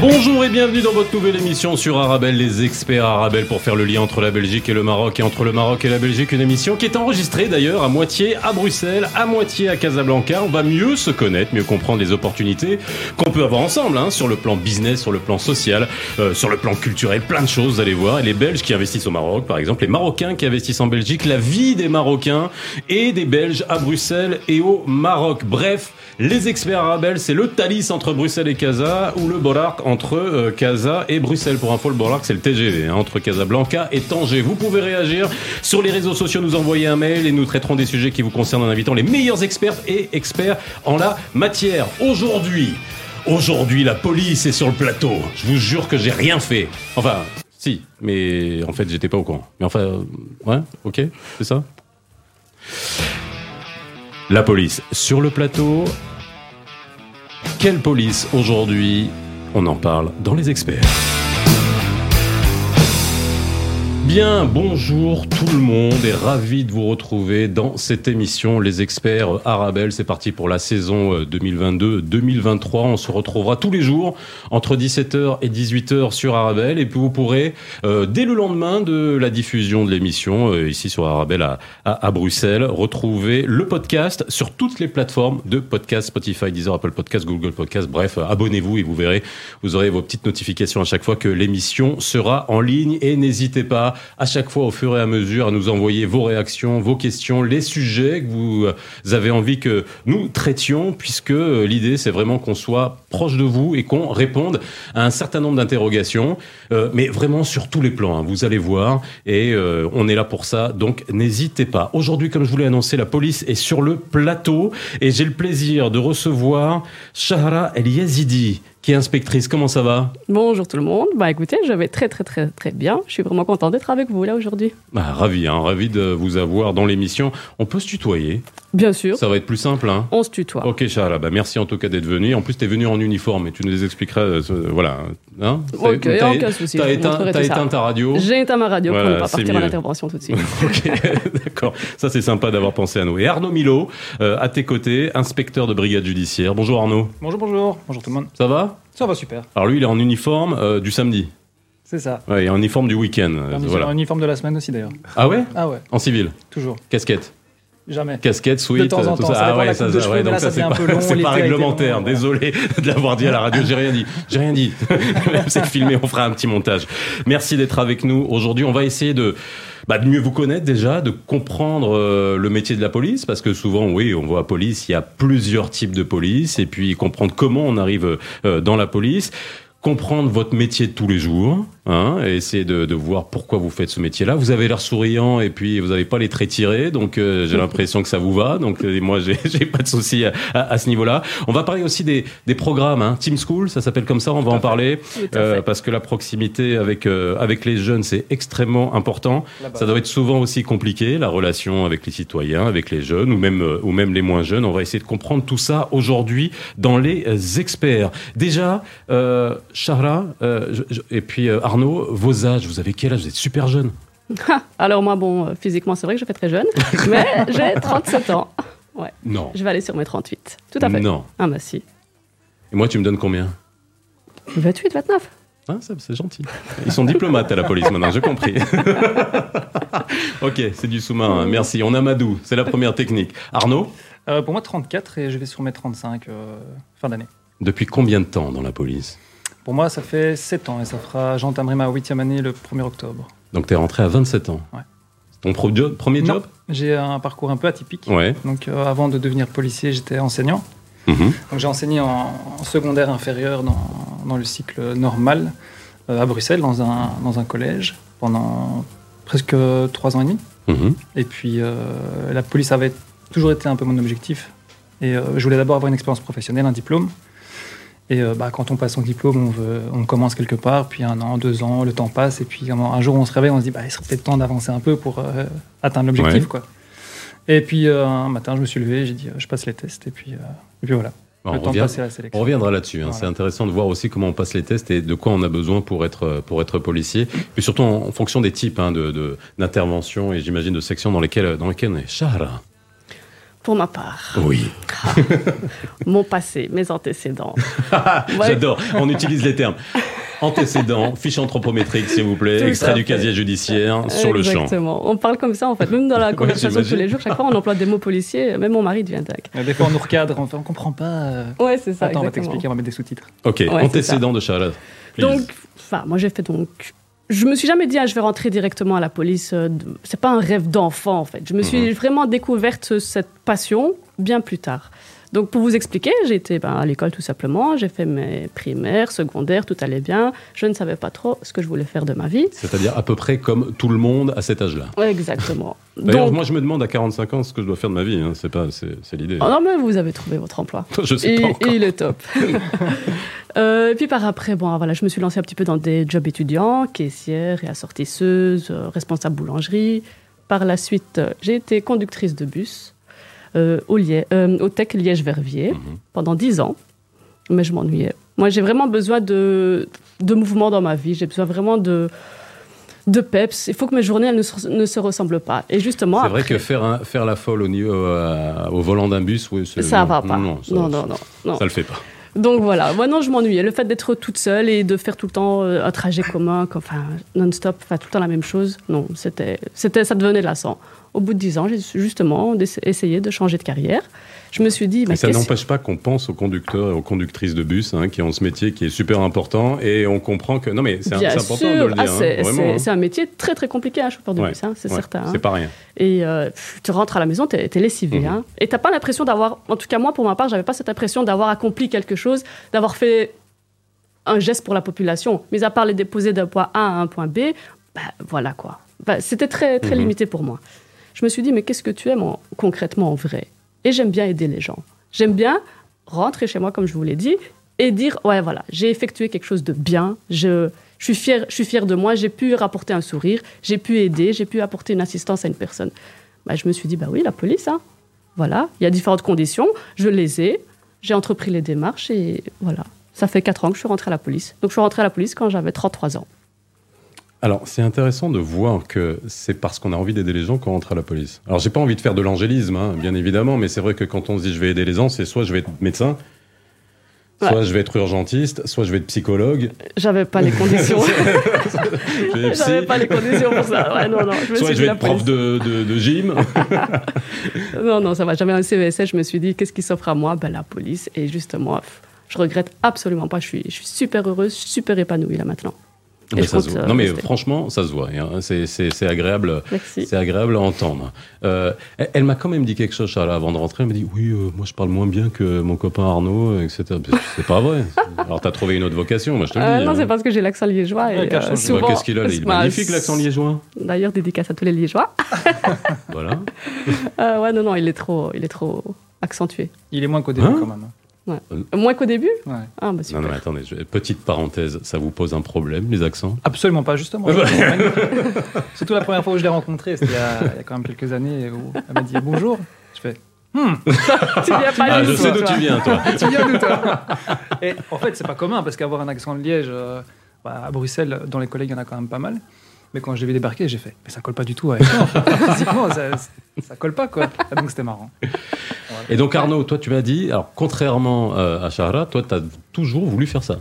Bonjour et bienvenue dans votre nouvelle émission sur Arabelle, les experts Arabelle pour faire le lien entre la Belgique et le Maroc et entre le Maroc et la Belgique, une émission qui est enregistrée d'ailleurs à moitié à Bruxelles, à moitié à Casablanca. On va mieux se connaître, mieux comprendre les opportunités qu'on peut avoir ensemble, hein, sur le plan business, sur le plan social, euh, sur le plan culturel, plein de choses, vous allez voir. Et les Belges qui investissent au Maroc, par exemple, les Marocains qui investissent en Belgique, la vie des Marocains et des Belges à Bruxelles et au Maroc. Bref, les experts Arabelle, c'est le Thalys entre Bruxelles et Casa ou le Bollard entre euh, Casa et Bruxelles. Pour info, le Bollard, c'est le TGV, hein, entre Casablanca et Tanger. Vous pouvez réagir sur les réseaux sociaux, nous envoyer un mail et nous traiterons des sujets qui vous concernent en invitant les meilleurs experts et experts en la matière. Aujourd'hui, aujourd'hui, la police est sur le plateau. Je vous jure que j'ai rien fait. Enfin, si, mais en fait, j'étais pas au courant. Mais enfin, euh, ouais, ok, c'est ça La police sur le plateau. Quelle police aujourd'hui? On en parle dans les experts. Bien, bonjour tout le monde et ravi de vous retrouver dans cette émission Les Experts Arabelle. C'est parti pour la saison euh, 2022-2023. On se retrouvera tous les jours entre 17h et 18h sur Arabelle et puis vous pourrez, euh, dès le lendemain de la diffusion de l'émission, euh, ici sur Arabelle à, Bruxelles, retrouver le podcast sur toutes les plateformes de podcast, Spotify, Deezer, Apple Podcast, Google Podcast. Bref, euh, abonnez-vous et vous verrez, vous aurez vos petites notifications à chaque fois que l'émission sera en ligne et n'hésitez pas à chaque fois au fur et à mesure à nous envoyer vos réactions, vos questions, les sujets que vous euh, avez envie que nous traitions puisque euh, l'idée c'est vraiment qu'on soit proche de vous et qu'on réponde à un certain nombre d'interrogations, euh, mais vraiment sur tous les plans, hein, vous allez voir et on est là pour ça, donc n'hésitez pas. Aujourd'hui, comme je vous l'ai annoncé, la police est sur le plateau et j'ai le plaisir de recevoir Shahra El Yazidi qui est inspectrice. Comment ça va Bonjour tout le monde. Bah écoutez, je vais très très très très bien. Je suis vraiment content d'être avec vous là aujourd'hui. bah, Ravi, hein, ravi de vous avoir dans l'émission. On peut se tutoyer, Bien sûr, ça va être plus simple. Hein on se tutoie. Ok Shahra, bah merci en tout cas d'être venu. En plus, tu es venu en uniforme et tu nous expliqueras, euh, voilà. Hein Ok, aucun souci, T'as éteint, ça. éteint ta radio. J'ai éteint ma radio Voilà, pour ne pas c'est partir à l'intervention tout de suite. Ok, d'accord. Ça, c'est sympa d'avoir pensé à nous. Et Arnaud Milo, euh, à tes côtés, inspecteur de brigade judiciaire. Bonjour Arnaud. Bonjour, bonjour, bonjour tout le monde. Ça va? Ça va super, Alors lui, il est en uniforme euh, du samedi. c'est ça. Ouais, et en uniforme du week-end. euh, voilà. uniforme de la semaine aussi d'ailleurs. Ah ouais? Ah ouais, En civil? toujours, Casquette. Jamais. Casquette, sweat, De temps en tout temps, ça. Ah ouais, ça, ça, cheveux, ouais, là, donc ça c'est pas, peu réglementaire. Désolé de l'avoir dit à la radio. J'ai rien dit. J'ai rien dit. C'est filmé, on fera un petit montage. Merci d'être avec nous aujourd'hui. On va essayer de, bah, de mieux vous connaître déjà, de comprendre euh, le métier de la police, parce que souvent, oui, on voit police, il y a plusieurs types de police, et puis comprendre comment on arrive euh, dans la police comprendre votre métier de tous les jours, hein, et essayer de, de voir pourquoi vous faites ce métier-là. Vous avez l'air souriant et puis vous n'avez pas les traits tirés, donc euh, j'ai l'impression que ça vous va. Donc euh, moi, j'ai j'ai pas de souci à, à- à ce niveau-là. On va parler aussi des, des programmes, hein. Team School, ça s'appelle comme ça. On va en parler euh, parce que la proximité avec euh, avec les jeunes, c'est extrêmement important. Ça doit être souvent aussi compliqué, la relation avec les citoyens, avec les jeunes ou même euh, ou même les moins jeunes. On va essayer de comprendre tout ça aujourd'hui dans les experts. Déjà, euh, Shahra euh, je- je- et puis euh, Arnaud, vos âges, vous avez quel âge? Vous êtes super jeune. Alors moi, bon, euh, physiquement, c'est vrai que je fais très jeune, mais j'ai 37 ans. Ouais, Non. je vais aller sur mes 38. Tout à fait. Non. Ah bah si. Et moi, tu me donnes combien? 28, 29. Ah, ça, c'est gentil. Ils sont diplomates à la police maintenant, j'ai compris. ok, c'est du sous-marin. Merci. On a Madou, c'est la première technique. Arnaud, Euh, pour moi, 34 et je vais sur mes 35 euh, fin d'année. depuis combien de temps dans la police? Pour moi, ça fait 7 ans et ça fera, j'entamerai ma 8e année le 1er octobre. Donc, tu es rentré à 27 ans. Ouais. C'est ton pro- job- premier Non. job? J'ai un parcours un peu atypique. Ouais. Donc, euh, avant de devenir policier, j'étais enseignant. Mhm. Donc, j'ai enseigné en, en secondaire inférieur dans, dans le cycle normal euh, à Bruxelles, dans un, dans un collège, pendant presque 3 ans et demi. Mhm. Et puis, euh, la police avait toujours été un peu mon objectif. Et je voulais d'abord avoir une expérience professionnelle, un diplôme. Et euh, bah, quand on passe son diplôme, on, veut, on commence quelque part, puis un an, deux ans, le temps passe, et puis un jour on se réveille, on se dit bah, il serait peut-être temps d'avancer un peu pour euh, atteindre l'objectif. Ouais. quoi. Et puis euh, un matin, je me suis levé, j'ai dit je passe les tests, et puis, et puis voilà. Bon, le on, temps revient- la on reviendra là-dessus. hein. Voilà. C'est intéressant de voir aussi comment on passe les tests et de quoi on a besoin pour être, pour être policier. Et surtout en, en fonction des types hein, de- de- d'interventions et j'imagine de sections dans lesquelles, dans lesquelles on est. Chara. Pour ma part, Oui. mon passé, mes antécédents. Ouais. J'adore. On utilise les termes. Antécédents, fiche anthropométrique, s'il vous plaît, Tout extrait du casier judiciaire sur le champ. Exactement. On parle comme ça, en fait. Même dans la conversation de tous les jours, chaque fois on emploie des mots policiers, même mon mari devient dingue. Euh, Des fois, on nous recadre, on on comprend pas. euh. Ouais, c'est ça. Attends, on va t'expliquer, on va mettre des sous-titres. Ok, antécédents de Chara. please. Donc, enfin, moi j'ai fait donc. Je me suis jamais dit, ah, je vais rentrer directement à la police. euh, C'est pas un rêve d'enfant, en fait. Je me suis Mhm. vraiment découverte cette passion bien plus tard. Donc, pour vous expliquer, j'ai été ben, à l'école tout simplement. J'ai fait mes primaires, secondaires, tout allait bien. Je ne savais pas trop ce que je voulais faire de ma vie. C'est-à-dire à peu près comme tout le monde à cet âge-là. Exactement. D'ailleurs, Donc, moi, je me demande à 45 ans ce que je dois faire de ma vie. hein. C'est pas, c'est, l'idée. oh non, mais vous avez trouvé votre emploi. je sais Et, pas encore. et il est top. Euh, et puis par après, bon, voilà, je me suis lancée un petit peu dans des jobs étudiants, caissière et assortisseuse, euh, responsable boulangerie. Par la suite, euh, j'ai été conductrice de bus au, Liè- euh, au Tech Liège-Verviers Mhm. pendant 10 ans. Mais je m'ennuyais. Moi, j'ai vraiment besoin de, de mouvement dans ma vie. J'ai besoin vraiment de, de peps. Il faut que mes journées elles ne, se, ne se ressemblent pas. Et justement, C'est vrai après, que faire, un- faire la folle au, niveau, euh, au volant d'un bus, oui, ça va pas. Non, ça, non, non, non, non. ça le fait pas. Donc voilà, moi non, je m'ennuyais. Le fait d'être toute seule et de faire tout le temps euh, un trajet commun, enfin non-stop, enfin tout le temps la même chose, non, c'était, c'était, ça devenait lassant. Au bout de dix ans, j'ai justement essayé de changer de carrière. Je me suis dit, mais ça n'empêche pas qu'on pense aux conducteurs et aux conductrices de bus hein, qui ont ce métier qui est super important et on comprend que. Non, mais c'est important de le dire. Ah, hein, c'est, hein. c'est un métier très très compliqué, un chauffeur de Ouais, bus, c'est ouais, certain. C'est pas rien. Et euh, tu rentres à la maison, t'es, es lessivé. Hein, et t'as pas l'impression d'avoir, en tout cas moi pour ma part, j'avais pas cette impression d'avoir accompli quelque chose, d'avoir fait un geste pour la population. Mais à part les déposer d'un point A à un point B, bah, voilà quoi. Bah, c'était très, très Mhm. limité pour moi. Je me suis dit, mais qu'est-ce que tu aimes en- concrètement en vrai? Et j'aime bien aider les gens. J'aime bien rentrer chez moi, comme je vous l'ai dit, et dire, ouais, voilà, j'ai effectué quelque chose de bien, je, je suis fière je suis fier de moi, j'ai pu rapporter un sourire, j'ai pu aider, j'ai pu apporter une assistance à une personne. Bah, je me suis dit, bah oui, la police, hein. voilà, il y a différentes conditions, je les ai, j'ai entrepris les démarches et voilà. Ça fait 4 ans que je suis rentrée à la police. Donc je suis rentrée à la police quand j'avais 33 ans. Alors, c'est intéressant de voir que c'est parce qu'on a envie d'aider les gens qu'on rentre à la police. Alors, j'ai pas envie de faire de l'angélisme, hein, bien évidemment, mais c'est vrai que quand on se dit je vais aider les gens, c'est soit je vais être médecin, soit je vais être urgentiste, soit je vais être psychologue, J'avais pas les conditions. J'avais pas les conditions pour ça. Ouais, non, non. Je me soit suis je vais être prof de, de, de gym. Non, non, ça va. J'avais un CESS. Je me suis dit, qu'est-ce qui s'offre à moi? Ben, La police. Et justement, je regrette absolument pas. Je suis, je suis super heureuse, super épanouie là maintenant. Et Mais ça se voit. euh, non, mais franchement, ça se voit. hein. C'est- C'est c'est agréable. C'est agréable à entendre. Euh, elle elle m'a quand même dit quelque chose, Charles, avant de rentrer. Elle m'a dit Oui, euh, moi je parle moins bien que mon copain Arnaud, etc. C'est pas vrai. Alors t'as trouvé une autre vocation, moi je te le Euh, dis. non, hein. c'est parce que j'ai l'accent liégeois. Ouais, Et, euh, Bah, Qu'est-ce qu'il a Il est magnifique l'accent liégeois. D'ailleurs, dédicace à tous les liégeois. Voilà. Euh, ouais, non, non, il est trop, il est trop accentué. Il est moins qu'au début Hein quand même. Moins qu'au début? Ouais. Ah, bah Non, super. non, mais attendez, je- petite parenthèse, ça vous pose un problème, les accents? Absolument pas, justement. Surtout la première fois où je l'ai rencontrée, c'était il, y a- il y a quand même quelques années, où elle m'a dit bonjour. Je fais Hmm, tu viens pas Ah, je sais d'où toi. tu viens, toi. tu viens d'où toi? Et en fait, c'est pas commun parce qu'avoir un accent de Liège, euh, bah, à Bruxelles, dans les collègues, il y en a quand même pas mal. Mais quand je l'ai vu débarquer, j'ai fait, mais ça colle pas du tout avec toi. Physiquement, ça, ça colle pas quoi. Ah, donc c'était marrant. Voilà. Et donc Arnaud, toi tu m'as dit, alors contrairement euh, à Shahra, toi tu as toujours voulu faire ça.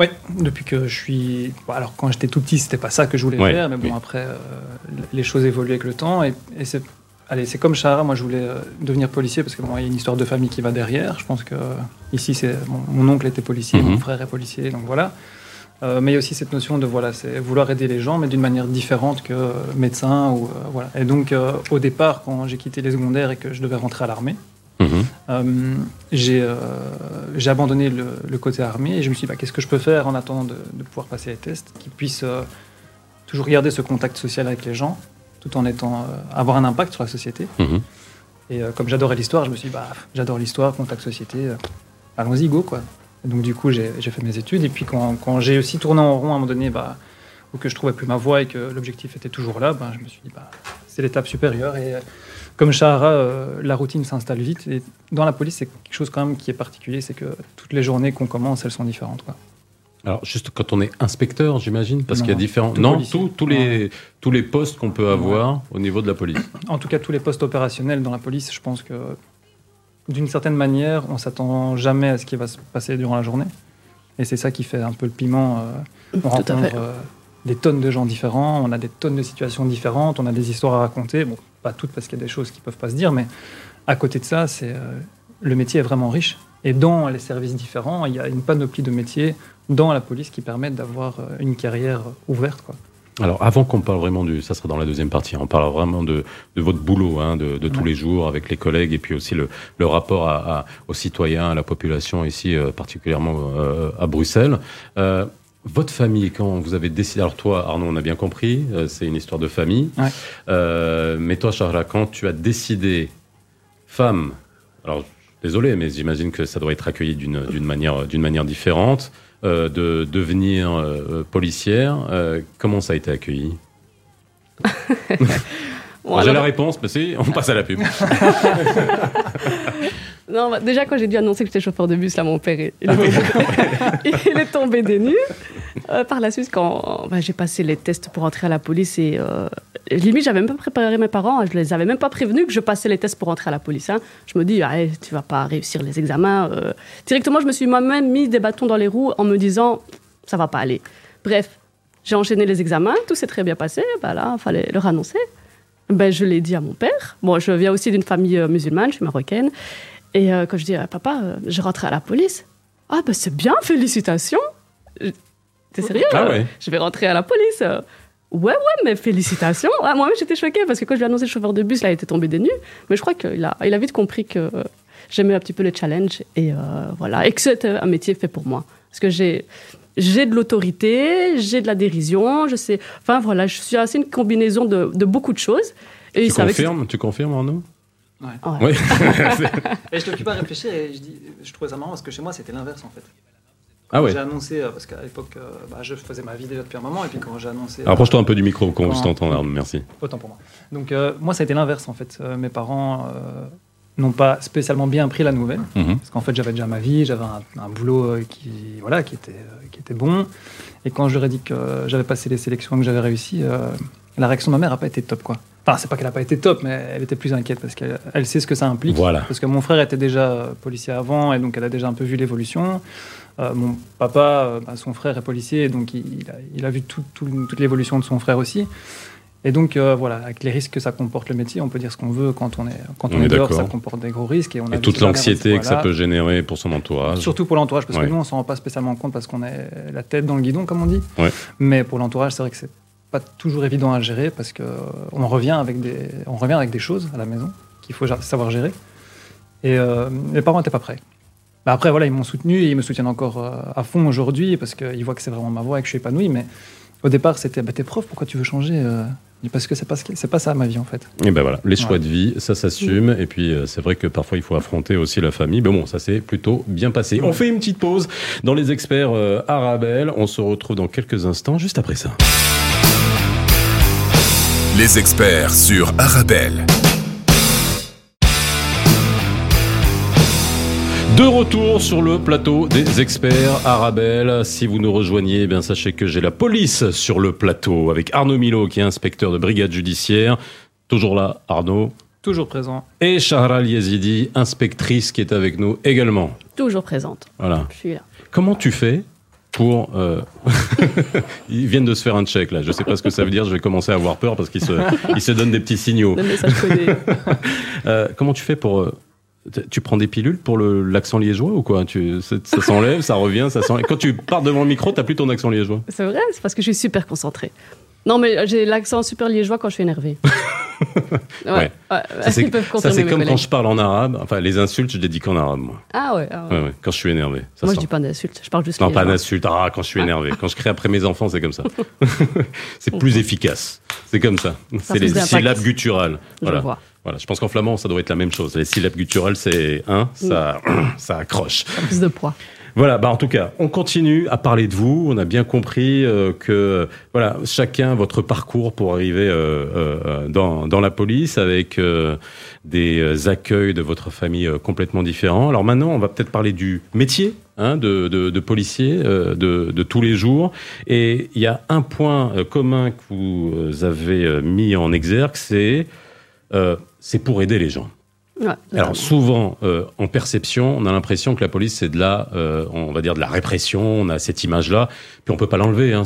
Ouais, depuis que je suis. bon, alors, quand j'étais tout petit, c'était pas ça que je voulais Ouais, faire, mais bon, oui. après, euh, les choses évoluent avec le temps. Et, et c'est. Allez, c'est comme Shahara, moi je voulais euh, devenir policier parce que bon, il y a une histoire de famille qui va derrière. Je pense que ici, c'est mon, mon oncle était policier, Mhm. mon frère est policier, donc voilà. Euh, mais il y a aussi cette notion de voilà, c'est vouloir aider les gens, mais d'une manière différente que euh, médecin ou euh, voilà. Et donc, euh, au départ, quand j'ai quitté les secondaires et que je devais rentrer à l'armée, euh, j'ai abandonné le, le côté armée et je me suis dit bah, qu'est-ce que je peux faire en attendant de, de pouvoir passer les tests qui puisse toujours garder ce contact social avec les gens tout en étant avoir un impact sur la société Mhm. et comme j'adorais l'histoire je me suis dit bah, j'adore l'histoire contact société allons-y go quoi donc du coup j'ai fait mes études et puis quand, quand j'ai aussi tourné en rond à un moment donné bah, ou que je trouvais plus ma voie et que l'objectif était toujours là bah, je me suis dit bah, c'est l'étape supérieure et euh, comme Shahara, euh, la routine s'installe vite. Et dans la police, c'est quelque chose quand même qui est particulier, c'est que toutes les journées qu'on commence, elles sont différentes. Quoi. Alors, juste quand on est inspecteur, j'imagine, parce qu'il y a différents. tout non, tous tous les, tous les postes qu'on peut avoir au niveau de la police. En tout cas, tous les postes opérationnels dans la police, je pense que d'une certaine manière, on s'attend jamais à ce qui va se passer durant la journée. Et c'est ça qui fait un peu le piment. euh, on Tout rencontre euh, des tonnes de gens différents, on a des tonnes de situations différentes, on a des histoires à raconter. Bon, pas toutes parce qu'il y a des choses qui peuvent pas se dire, mais à côté de ça, c'est euh, le métier est vraiment riche. Et dans les services différents, il y a une panoplie de métiers dans la police qui permettent d'avoir une carrière ouverte. Quoi. Alors, avant qu'on parle vraiment du. Ça sera dans la deuxième partie. On parle vraiment de, de votre boulot, hein, de, de tous les jours avec les collègues et puis aussi le, le rapport à, à- aux citoyens, à la population ici, euh, particulièrement euh, à Bruxelles. Euh, votre famille, quand vous avez décidé. Alors, toi, Arnaud, on a bien compris, euh, c'est une histoire de famille. Ouais. Euh, mais toi, Charles, quand tu as décidé, femme, alors désolé, mais j'imagine que ça doit être accueilli d'une manière, d'une manière différente, euh, de devenir euh, policière. euh, comment ça a été accueilli? Bon, J'ai la réponse, mais c'est, on passe à la pub. Non, bah, déjà, quand j'ai dû annoncer que j'étais chauffeur de bus, là, mon père, il, est, il est tombé des nues. Par la suite, quand bah, j'ai passé les tests pour entrer à la police, et limite, j'avais même pas préparé mes parents, je les avais même pas prévenus que je passais les tests pour entrer à la police. hein. Je me dis, ah, tu vas pas réussir les examens. euh. Directement, je me suis moi-même mis des bâtons dans les roues en me disant, ça va pas aller. Bref, j'ai enchaîné les examens, tout s'est très bien passé. Bah là, il fallait leur annoncer. Ben, je l'ai dit à mon père. Bon, je viens aussi d'une famille euh, musulmane, je suis marocaine. Et euh, quand je dis à papa, je rentre à la police. Ah, ben c'est bien, félicitations. T'es sérieux Ah ouais. Je vais rentrer à la police. Ouais, ouais, mais félicitations. Ah, Moi-même, j'étais choquée parce que quand je lui ai annoncé le chauffeur de bus, là, il était tombé des nues. Mais je crois qu'il a, il a vite compris que euh, j'aimais un petit peu les challenges et euh, voilà. Et que c'était un métier fait pour moi. Parce que j'ai. J'ai de l'autorité, j'ai de la dérision, je sais. Enfin voilà, je suis assez une combinaison de, de beaucoup de choses. Et Tu confirmes, tu confirmes, Arnaud? Ouais. Oui. Et je t'occupe à réfléchir et je, dis, je trouvais ça marrant parce que chez moi c'était l'inverse en fait. Ah ouais. J'ai annoncé, euh, parce qu'à l'époque euh, bah, je faisais ma vie déjà depuis un moment et puis quand j'ai annoncé. euh, Approche-toi un peu du micro, qu'on Quand- t'entendre, Arnaud, merci. Autant pour moi. Donc euh, moi ça a été l'inverse en fait. Euh, mes parents euh, n'ont pas spécialement bien pris la nouvelle Mhm. parce qu'en fait j'avais déjà ma vie, j'avais un, un boulot qui, voilà, qui, était, qui était bon. Et quand je leur ai dit que j'avais passé les sélections et que j'avais réussi, la réaction de ma mère n'a pas été top quoi. Enfin, c'est pas qu'elle n'a pas été top, mais elle était plus inquiète parce qu'elle elle sait ce que ça implique. Voilà. Parce que mon frère était déjà policier avant et donc elle a déjà un peu vu l'évolution. Euh, mon papa, euh, bah, son frère est policier, donc il, il a, il a vu tout- tout- toute l'évolution de son frère aussi. Et donc euh, voilà, avec les risques que ça comporte le métier, on peut dire ce qu'on veut quand on est, quand On on est est dehors, ça comporte des gros risques. Et, on a Et toute l'anxiété que ça peut générer pour son entourage. Surtout pour l'entourage, parce Ouais. que nous, on s'en rend pas spécialement compte parce qu'on est la tête dans le guidon, comme on dit. Ouais. Mais pour l'entourage, c'est vrai que c'est pas toujours évident à gérer parce que on revient avec des, on revient avec des choses à la maison qu'il faut savoir gérer. Et euh, les parents n'étaient pas prêts. Bah après, voilà, ils m'ont soutenu et ils me soutiennent encore euh, à fond aujourd'hui parce qu'ils voient que c'est vraiment ma voie et que je suis épanoui. Mais au départ, c'était bah, t'es prof, pourquoi tu veux changer euh Parce que c'est pas, c'est pas ça ma vie en fait. Et ben voilà, les choix Ouais. de vie, ça s'assume. Et puis euh, c'est vrai que parfois il faut affronter aussi la famille. Mais bon, ça s'est plutôt bien passé. On fait une petite pause dans les experts euh, Arabelle. On se retrouve dans quelques instants, juste après ça. Les experts sur Arabelle. De retour sur le plateau des experts Arabelle. Si vous nous rejoignez, eh bien sachez que j'ai la police sur le plateau avec Arnaud Milo qui est inspecteur de brigade judiciaire. Toujours là, Arnaud. Toujours présent. Et Shahra Yazidi, inspectrice qui est avec nous également. toujours présente. Voilà. Je suis là. Comment tu fais pour... euh, Ils viennent de se faire un check là. Je sais pas ce que ça veut dire. Je vais commencer à avoir peur parce qu'ils se, ils se donnent des petits signaux. Le message codé. Euh, comment tu fais pour... tu prends des pilules pour le- l'accent liégeois ou quoi? Tu, ça, ça s'enlève, ça revient, ça s'enlève. Quand tu pars devant le micro, t'as plus ton accent liégeois. C'est vrai, c'est parce que je suis super concentrée. Non, mais j'ai l'accent super liégeois quand je suis énervée. Ouais. Ça, c'est peuvent ça, c'est comme quand je parle en arabe. Enfin, les insultes, je les dis qu'en arabe, moi. Ah ouais, ah ouais. Ouais, ouais, quand je suis énervé. Ça Moi, se je dis sent. pas d'insultes, je parle juste Non, pas d'insultes. Ah, quand je suis énervé. Quand je crie après mes enfants, c'est comme ça. c'est plus efficace. C'est comme ça. C'est a les syllabes gutturales. Je Voilà. vois. Voilà. Je pense qu'en flamand, ça doit être la même chose. Les syllabes gutturales, c'est un, ça, ça accroche. Plus de poids. Voilà, bah en tout cas, on continue à parler de vous. On a bien compris euh, que voilà, chacun votre parcours pour arriver euh, euh, dans, dans la police avec euh, des euh, accueils de votre famille complètement différents. Alors maintenant, on va peut-être parler du métier hein, de, de, de policier euh, de, de tous les jours. Et il y a un point commun que vous avez mis en exergue, c'est c'est pour aider les gens. Ouais, Alors souvent, euh, en perception, on a l'impression que la police c'est de la, euh, on va dire de la répression. On a cette image-là, puis on peut pas l'enlever. Hein,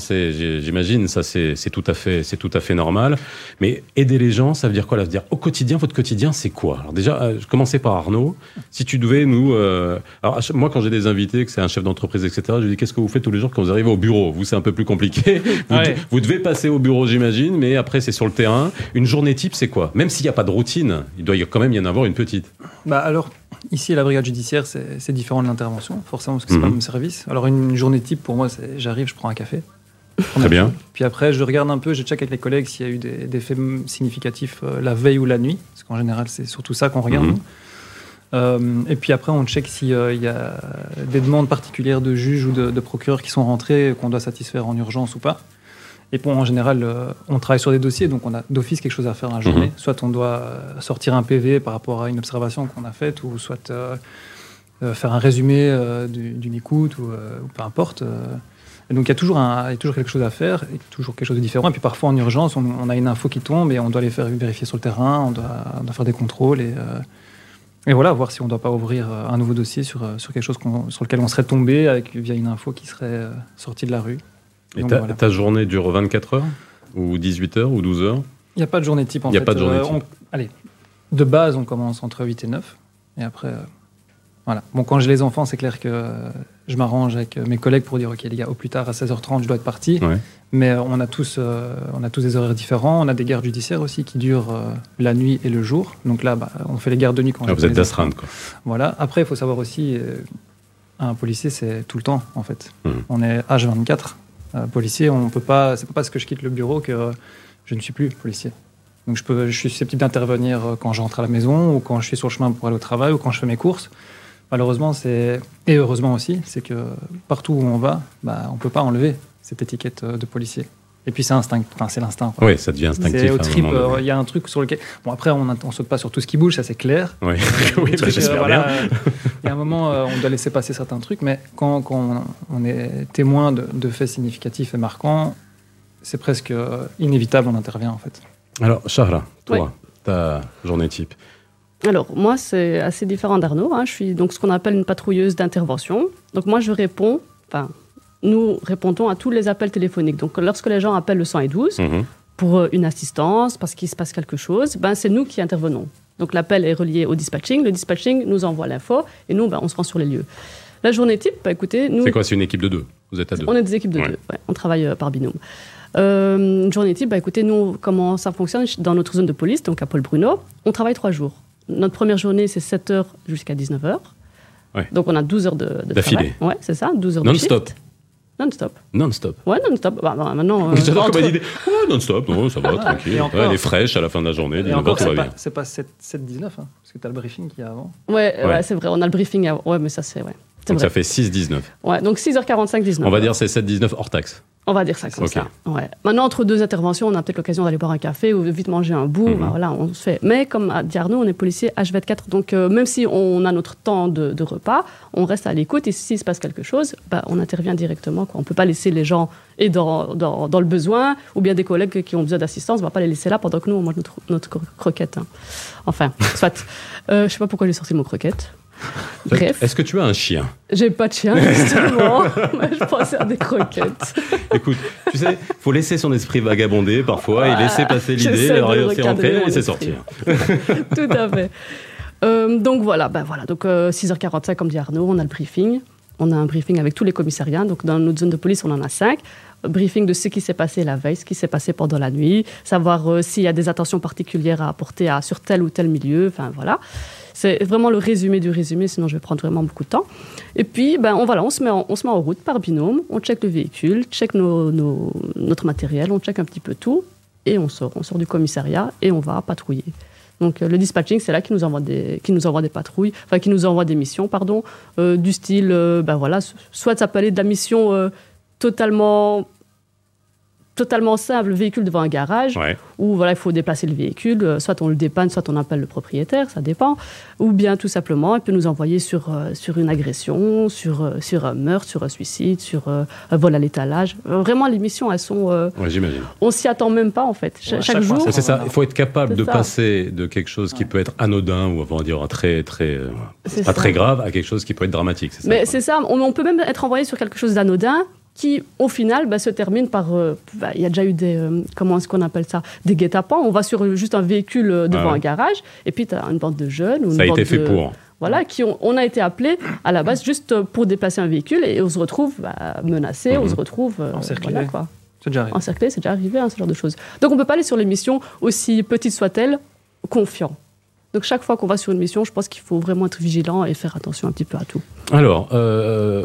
j'imagine, ça c'est, c'est tout à fait, c'est tout à fait normal. Mais aider les gens, ça veut dire quoi Ça veut dire au quotidien, votre quotidien, c'est quoi? Alors déjà, euh, je commençais par Arnaud. Si tu devais nous, euh, alors moi quand j'ai des invités, que c'est un chef d'entreprise, etc., je lui dis qu'est-ce que vous faites tous les jours quand vous arrivez au bureau? Vous c'est un peu plus compliqué. Vous, Ouais. de- vous devez passer au bureau, j'imagine, mais après c'est sur le terrain. Une journée type, c'est quoi? Même s'il n'y a pas de routine, il doit y quand même y en avoir une petite. Bah alors, ici, à la brigade judiciaire, c'est différent de l'intervention, forcément, parce que c'est Mhm. pas le même service. Alors, une journée type, pour moi, c'est j'arrive, je prends un café. Très bien. Puis après, je regarde un peu, je check avec les collègues s'il y a eu des, des faits significatifs euh, la veille ou la nuit, parce qu'en général, c'est surtout ça qu'on regarde. Mhm. Euh, et puis après, on check s'il y a des demandes particulières de juges ou de, de procureurs qui sont rentrées, qu'on doit satisfaire en urgence ou pas. Et en général, euh, on travaille sur des dossiers, donc on a d'office quelque chose à faire dans la journée. Mhm. Soit on doit euh, sortir un PV par rapport à une observation qu'on a faite, ou soit euh, faire un résumé euh, du- d'une écoute, ou, ou peu importe. Et donc il y, a toujours un- il y a toujours quelque chose à faire, et toujours quelque chose de différent. Et puis parfois en urgence, on, on a une info qui tombe et on doit les faire vérifier sur le terrain, on doit, on doit faire des contrôles et, et voilà, voir si on ne doit pas ouvrir un nouveau dossier sur, sur quelque chose sur lequel on serait tombé avec, via une info qui serait sortie de la rue. Et ta, voilà. ta journée dure 24 heures Ou 18 heures Ou 12 heures? Il n'y a pas de journée type en Il y a fait. pas de journée Euh, type. on- allez, de base, on commence entre 8 et 9. Et après, euh, voilà. Bon, quand j'ai les enfants, c'est clair que euh, je m'arrange avec mes collègues pour dire Ok, les gars, au plus tard, à 16h30, je dois être parti. Ouais. Mais on, a tous, on a tous des horaires différents. On a des gardes judiciaires aussi qui durent la nuit et le jour. Donc là, bah, on fait les gardes de nuit quand Ah, Vous êtes d'astreinte, quoi. Voilà. Après, il faut savoir aussi, un policier, c'est tout le temps, en fait. Mhm. On est H24. Euh, policier, on peut pas. C'est pas parce que je quitte le bureau que je ne suis plus policier. Donc je, peux, je suis susceptible d'intervenir euh, quand je rentre à la maison ou quand je suis sur le chemin pour aller au travail ou quand je fais mes courses. Malheureusement, c'est et heureusement aussi, c'est que partout où on va, bah, on peut pas enlever cette étiquette euh, de policier. Et puis c'est instinct, enfin c'est l'instinct. Oui, ça devient instinctif. C'est au un trip, euh, il y a un truc sur lequel. Bon, après, on ne saute pas sur tout ce qui bouge, ça c'est clair. Oui, Le oui bah, j'espère euh, voilà, bien. euh, Il y a un moment, euh, on doit laisser passer certains trucs, mais quand, quand on, on est témoin de, de faits significatifs et marquants, c'est presque euh, inévitable, on intervient en fait. Alors, Shahra, toi, ta journée type. Alors, moi, c'est assez différent d'Arnaud. hein. Je suis donc ce qu'on appelle une patrouilleuse d'intervention. Donc, moi, je réponds, enfin, nous répondons à tous les appels téléphoniques. Donc, lorsque les gens appellent le 112 Mhm. pour euh, une assistance, parce qu'il se passe quelque chose, ben, c'est nous qui intervenons. Donc, l'appel est relié au dispatching. Le dispatching nous envoie l'info et nous, ben, on se rend sur les lieux. La journée type, bah, écoutez, nous, C'est quoi C'est une équipe de deux? Vous êtes à deux on est des équipes de Ouais. deux. ouais. on travaille euh, par binôme. Euh, une journée type, bah, écoutez, nous, comment ça fonctionne dans notre zone de police, donc à Paul Bruno, on travaille trois jours. Notre première journée, c'est 7h jusqu'à 19h. Ouais. Donc on a 12 heures de, de D'affilée. travail. Ouais, c'est ça, 12 heures de Non-stop. Non-stop. Non-stop. Ouais, non-stop. Bah, bah, maintenant, euh, J'adore entre- comme dit. Ouais, non-stop, non, ça va, tranquille. et encore. Ouais, elle est fraîche à la fin de la journée, Et 19 encore, tout va c'est bien. pas, c'est pas 7, 7-19, hein, parce que tu as le briefing qui est avant. Ouais, ouais. Ouais. c'est vrai, on a le briefing. à- Ouais, mais ça, c'est ouais. Donc ça fait 6-19. Ouais, donc 6h45, 19 On va dire c'est 7-19 hors taxe. On va dire ça comme Ok. ça. Ouais. Maintenant, entre deux interventions, on a peut-être l'occasion d'aller boire un café ou vite manger un bout. Mhm. Ben voilà, on se fait. Mais comme a dit Arnaud, on est policier H24. Donc, euh, même si on a notre temps de, de repas, on reste à l'écoute. Et s'il se passe quelque chose, ben, on intervient directement. Quoi. On ne peut pas laisser les gens et dans, dans, dans le besoin ou bien des collègues qui ont besoin d'assistance. On ne va pas les laisser là pendant que nous, on mange notre, notre cro- croquette. hein. Enfin, soit. Euh, je ne sais pas pourquoi j'ai sorti le mot croquette. Bref, Est-ce que tu as un chien? J'ai pas de chien, justement. je pensais à des croquettes. Écoute, tu sais, faut laisser son esprit vagabonder parfois et Ah, laisser passer l'idée, recadrer rentré mon et c'est esprit. sortir. Tout à fait. Euh, donc voilà, ben voilà. Donc euh, 6h45, comme dit Arnaud, on a le briefing. On a un briefing avec tous les commissariats. Donc dans notre zone de police, on en a cinq. Briefing de ce qui s'est passé la veille, ce qui s'est passé pendant la nuit, savoir euh, s'il y a des attentions particulières à apporter sur tel ou tel milieu. Enfin voilà. C'est vraiment le résumé du résumé, sinon je vais prendre vraiment beaucoup de temps. Et puis, ben, on, voilà, on, se met en, on se met en route par binôme, on check le véhicule, check nos, notre matériel, on check un petit peu tout, et on sort. On sort du commissariat et on va patrouiller. Donc euh, le dispatching, c'est là qui nous envoie des, qui nous envoie des patrouilles, enfin qui nous envoie des missions, pardon, euh, du style, ben voilà, soit ça peut de la mission totalement totalement simple, véhicule devant un garage, Ouais. où voilà, il faut déplacer le véhicule, euh, soit on le dépanne, soit on appelle le propriétaire, ça dépend, ou bien tout simplement, il peut nous envoyer sur, euh, sur une agression, sur, euh, sur un meurtre, sur un suicide, sur euh, un vol à l'étalage. Vraiment, les missions, elles sont... euh, Ouais, j'imagine. on s'y attend même pas, en fait. Cha- Ouais, chaque chaque fois, jour... C'est ça, il faut être capable de ça. passer de quelque chose qui peut être anodin ou va dire très très euh, pas ça. très grave à quelque chose qui peut être dramatique. c'est ça, Mais c'est ça, on, on peut même être envoyé sur quelque chose d'anodin qui, au final, bah, se termine par... euh, bah, Il y a déjà eu des... euh, comment est-ce qu'on appelle ça Des guet-apens. On va sur juste un véhicule euh, devant ouais. un garage, et puis tu as une bande de jeunes... Ou Ça a une été bande fait de- pour. Voilà, qui ont, on a été appelé à la base juste pour déplacer un véhicule, et on se retrouve bah, menacé, on Mhm. se retrouve... euh, Encerclé. voilà, quoi. C'est déjà arrivé. Encerclé, c'est déjà arrivé, hein, ce genre de choses. Donc on peut pas aller sur les missions, aussi petites soient-elles, confiant. Donc chaque fois qu'on va sur une mission, je pense qu'il faut vraiment être vigilant et faire attention un petit peu à tout. Alors, euh,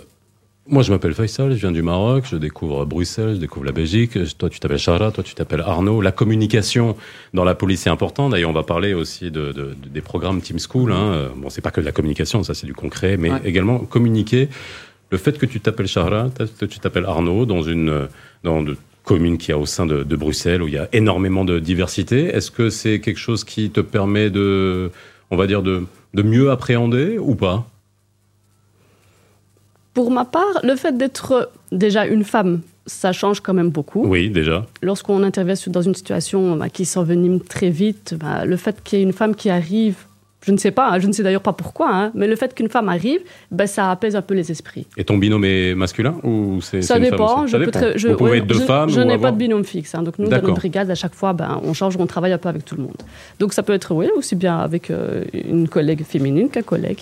moi je m'appelle Faisal, je viens du Maroc, je découvre Bruxelles, je découvre la Belgique. Toi tu t'appelles Chara, toi tu t'appelles Arnaud. La communication dans la police est importante. D'ailleurs, on va parler aussi de, de- de- des programmes Team School. Hein. Euh, Bon, c'est pas que de la communication, ça c'est du concret, mais Ouais. également communiquer. Le fait que tu t'appelles Chara, que tu t'appelles Arnaud dans une dans de commune qu'il y a au sein de, de Bruxelles où il y a énormément de diversité. Est-ce que c'est quelque chose qui te permet de, on va dire, de, de mieux appréhender ou pas? Pour ma part, le fait d'être déjà une femme, ça change quand même beaucoup. Oui, déjà. Lorsqu'on intervient dans une situation bah, qui s'envenime très vite, bah, le fait qu'il y ait une femme qui arrive, je ne sais pas, hein, je ne sais d'ailleurs pas pourquoi, hein, mais le fait qu'une femme arrive, bah, ça apaise un peu les esprits. Et ton binôme est masculin ou c'est Ça dépend. Je je, Vous pouvez ouais, être deux je- femmes Je n'ai avoir- pas de binôme fixe. hein. donc nous, dans notre brigade, à chaque fois, ben, on change, on travaille un peu avec tout le monde. Donc ça peut être oui, aussi bien avec euh, une collègue féminine qu'un collègue.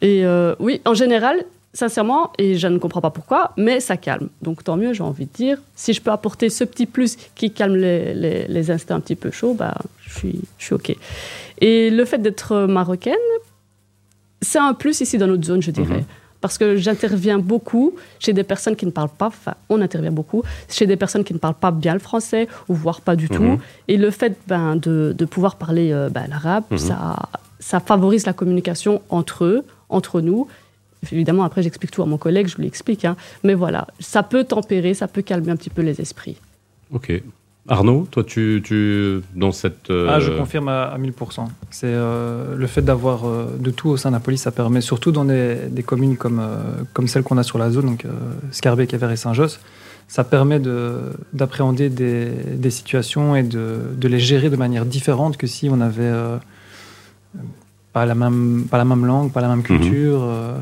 Et euh, oui, en général, sincèrement, et je ne comprends pas pourquoi, mais ça calme. Donc tant mieux, j'ai envie de dire. Si je peux apporter ce petit plus qui calme les, les, les instincts un petit peu chauds, bah, je, suis, je suis OK. Et le fait d'être marocaine, c'est un plus ici dans notre zone, je dirais. Mhm. Parce que j'interviens beaucoup chez des personnes qui ne parlent pas, enfin, on intervient beaucoup chez des personnes qui ne parlent pas bien le français, ou voire pas du tout. Mhm. Et le fait ben, de, de pouvoir parler euh, ben, l'arabe, Mhm. ça, ça favorise la communication entre eux, entre nous. Évidemment, après, j'explique tout à mon collègue, je lui explique. hein. Mais voilà, ça peut tempérer, ça peut calmer un petit peu les esprits. Ok. Arnaud, toi, tu, tu dans cette. euh, Ah, je confirme à, à 1000%. C'est euh, le fait d'avoir euh, de tout au sein de la police, ça permet, surtout dans des, des communes comme, euh, comme celle qu'on a sur la zone, donc euh, Scarbeck, Evere et Saint-Josse, ça permet de- d'appréhender des, des situations et de, de les gérer de manière différente que si on avait euh, pas, la même, pas la même langue, pas la même culture. euh,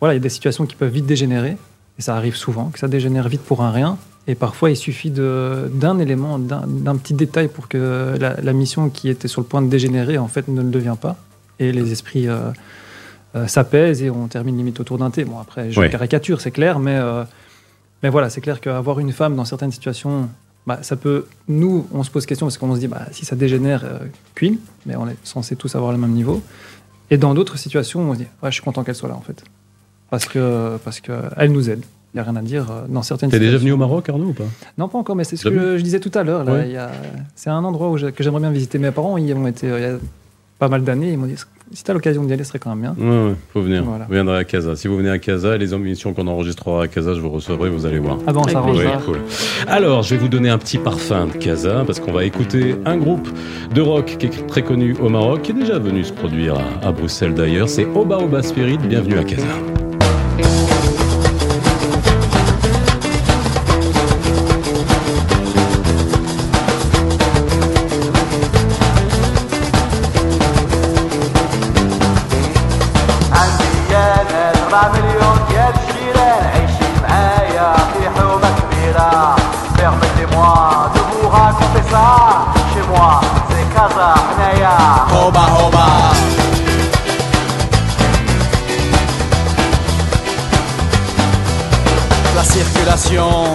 voilà, il y a des situations qui peuvent vite dégénérer, et ça arrive souvent, que ça dégénère vite pour un rien. Et parfois, il suffit d'un élément, d'un petit détail pour que la, la mission qui était sur le point de dégénérer, en fait, ne le devient pas. Et les esprits euh, euh, s'apaisent et on termine limite autour d'un thé. Bon, après, je Ouais. caricature, c'est clair, mais, euh, mais voilà, c'est clair qu'avoir une femme dans certaines situations, bah, ça peut. Nous, on se pose question parce qu'on se dit, bah, si ça dégénère, queen, mais on est censé tous avoir le même niveau. Et dans d'autres situations, on se dit, ouais, je suis content qu'elle soit là, en fait. Parce que parce que elle nous aide. Il n'y a rien à dire. euh, Dans certaines T'es déjà venu au Maroc, Arnaud, ou pas? Non, pas encore, mais c'est ce Jamais que je disais tout à l'heure. là. Ouais. Il y a- C'est un endroit où je- que j'aimerais bien visiter. Mes parents y ont été euh, il y a pas mal d'années. Ils m'ont dit si tu as l'occasion d'y aller, ce serait quand même bien. Ouais, ouais, faut venir. Voilà. Vous viendrez à Casa. Si vous venez à Casa, les émissions qu'on enregistrera à Casa, je vous recevrez, vous allez voir. Ah bon, ça. Oui, cool. Alors, je vais vous donner un petit parfum de Casa parce qu'on va écouter un groupe de rock qui est très connu au Maroc, qui est déjà venu se produire à, à Bruxelles d'ailleurs. C'est Oba Oba Spirit. Bienvenue à Casa.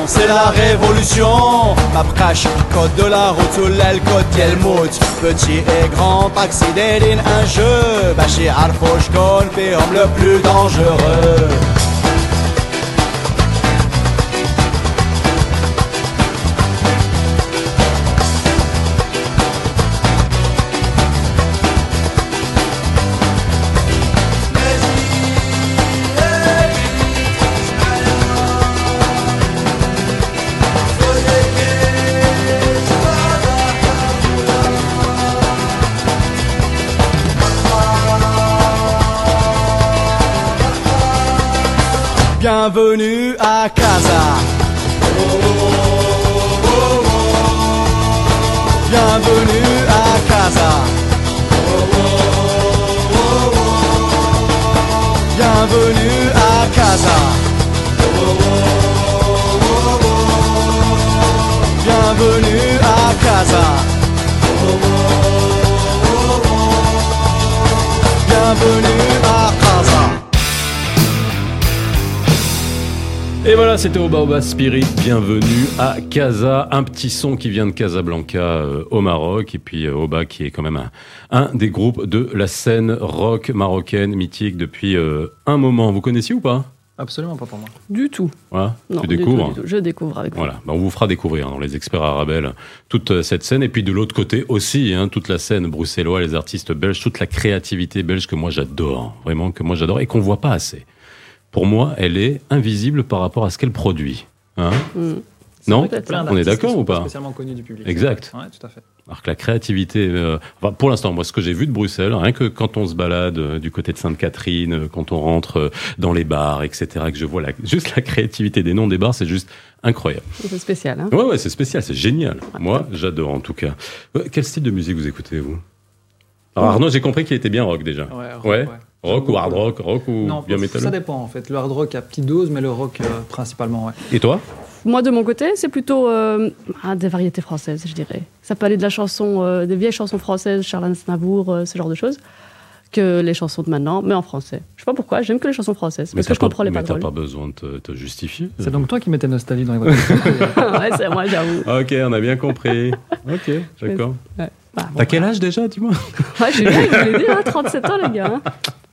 C'est la révolution. Mabkash, code de la route sous l'aile, code Yelmout. Petit et grand, taxi des un jeu. Bachir Arfouch, homme le plus dangereux Bienvenue à casa. Bienvenue à casa. Bienvenue à casa. Bienvenue à casa. Bienvenue Et voilà, c'était Oba Oba Spirit. Bienvenue à Casa, un petit son qui vient de Casablanca euh, au Maroc. Et puis euh, Oba qui est quand même un, un des groupes de la scène rock marocaine mythique depuis euh, un moment. Vous connaissiez ou pas? Absolument pas pour moi. Du tout. Voilà, Non, tu du découvres. tout, du tout. Je découvre avec vous. Voilà, Ben, on vous fera découvrir hein, dans les experts arabelles toute euh, cette scène. Et puis de l'autre côté aussi, hein, toute la scène bruxellois, les artistes belges, toute la créativité belge que moi j'adore, vraiment que moi j'adore et qu'on voit pas assez. Pour moi, elle est invisible par rapport à ce qu'elle produit. Hein Mm. non? On est d'accord ou pas? Spécialement connus du public. Exact. Ouais, tout à fait. Alors que la créativité, euh, enfin, pour l'instant, moi, ce que j'ai vu de Bruxelles, rien que quand on se balade euh, du côté de Sainte-Catherine, euh, quand on rentre euh, dans les bars, etc., que je vois la, juste la créativité des noms des bars, c'est juste incroyable. C'est spécial. Hein Ouais, ouais, c'est spécial, c'est génial. Moi, j'adore en tout cas. Euh, Quel style de musique vous écoutez, vous? Alors, Arnaud, j'ai compris qu'il était bien rock déjà. Ouais, rock, Ouais. Rock ou hard rock, rock ou Non, bien métal? ça dépend en fait. Le hard rock à petite dose, mais le rock euh, principalement, ouais. Et toi? Moi, de mon côté, c'est plutôt euh, ah, des variétés françaises, je dirais. Ça peut aller de la chanson, euh, des vieilles chansons françaises, Charles Aznavour, euh, ce genre de choses, que les chansons de maintenant, mais en français. Je sais pas pourquoi, j'aime que les chansons françaises, parce t'as que je comprends les mais pas t'as pas besoin de te, te justifier. C'est donc toi qui mettais nostalgie dans les voitures. ouais, c'est moi, j'avoue. Ok, on a bien compris. Ok, d'accord. Ouais. Bah, bon, T'as quel âge déjà, dis-moi? Ouais, j'ai bien, je vous l'ai dit, hein, 37 ans, les gars. hein.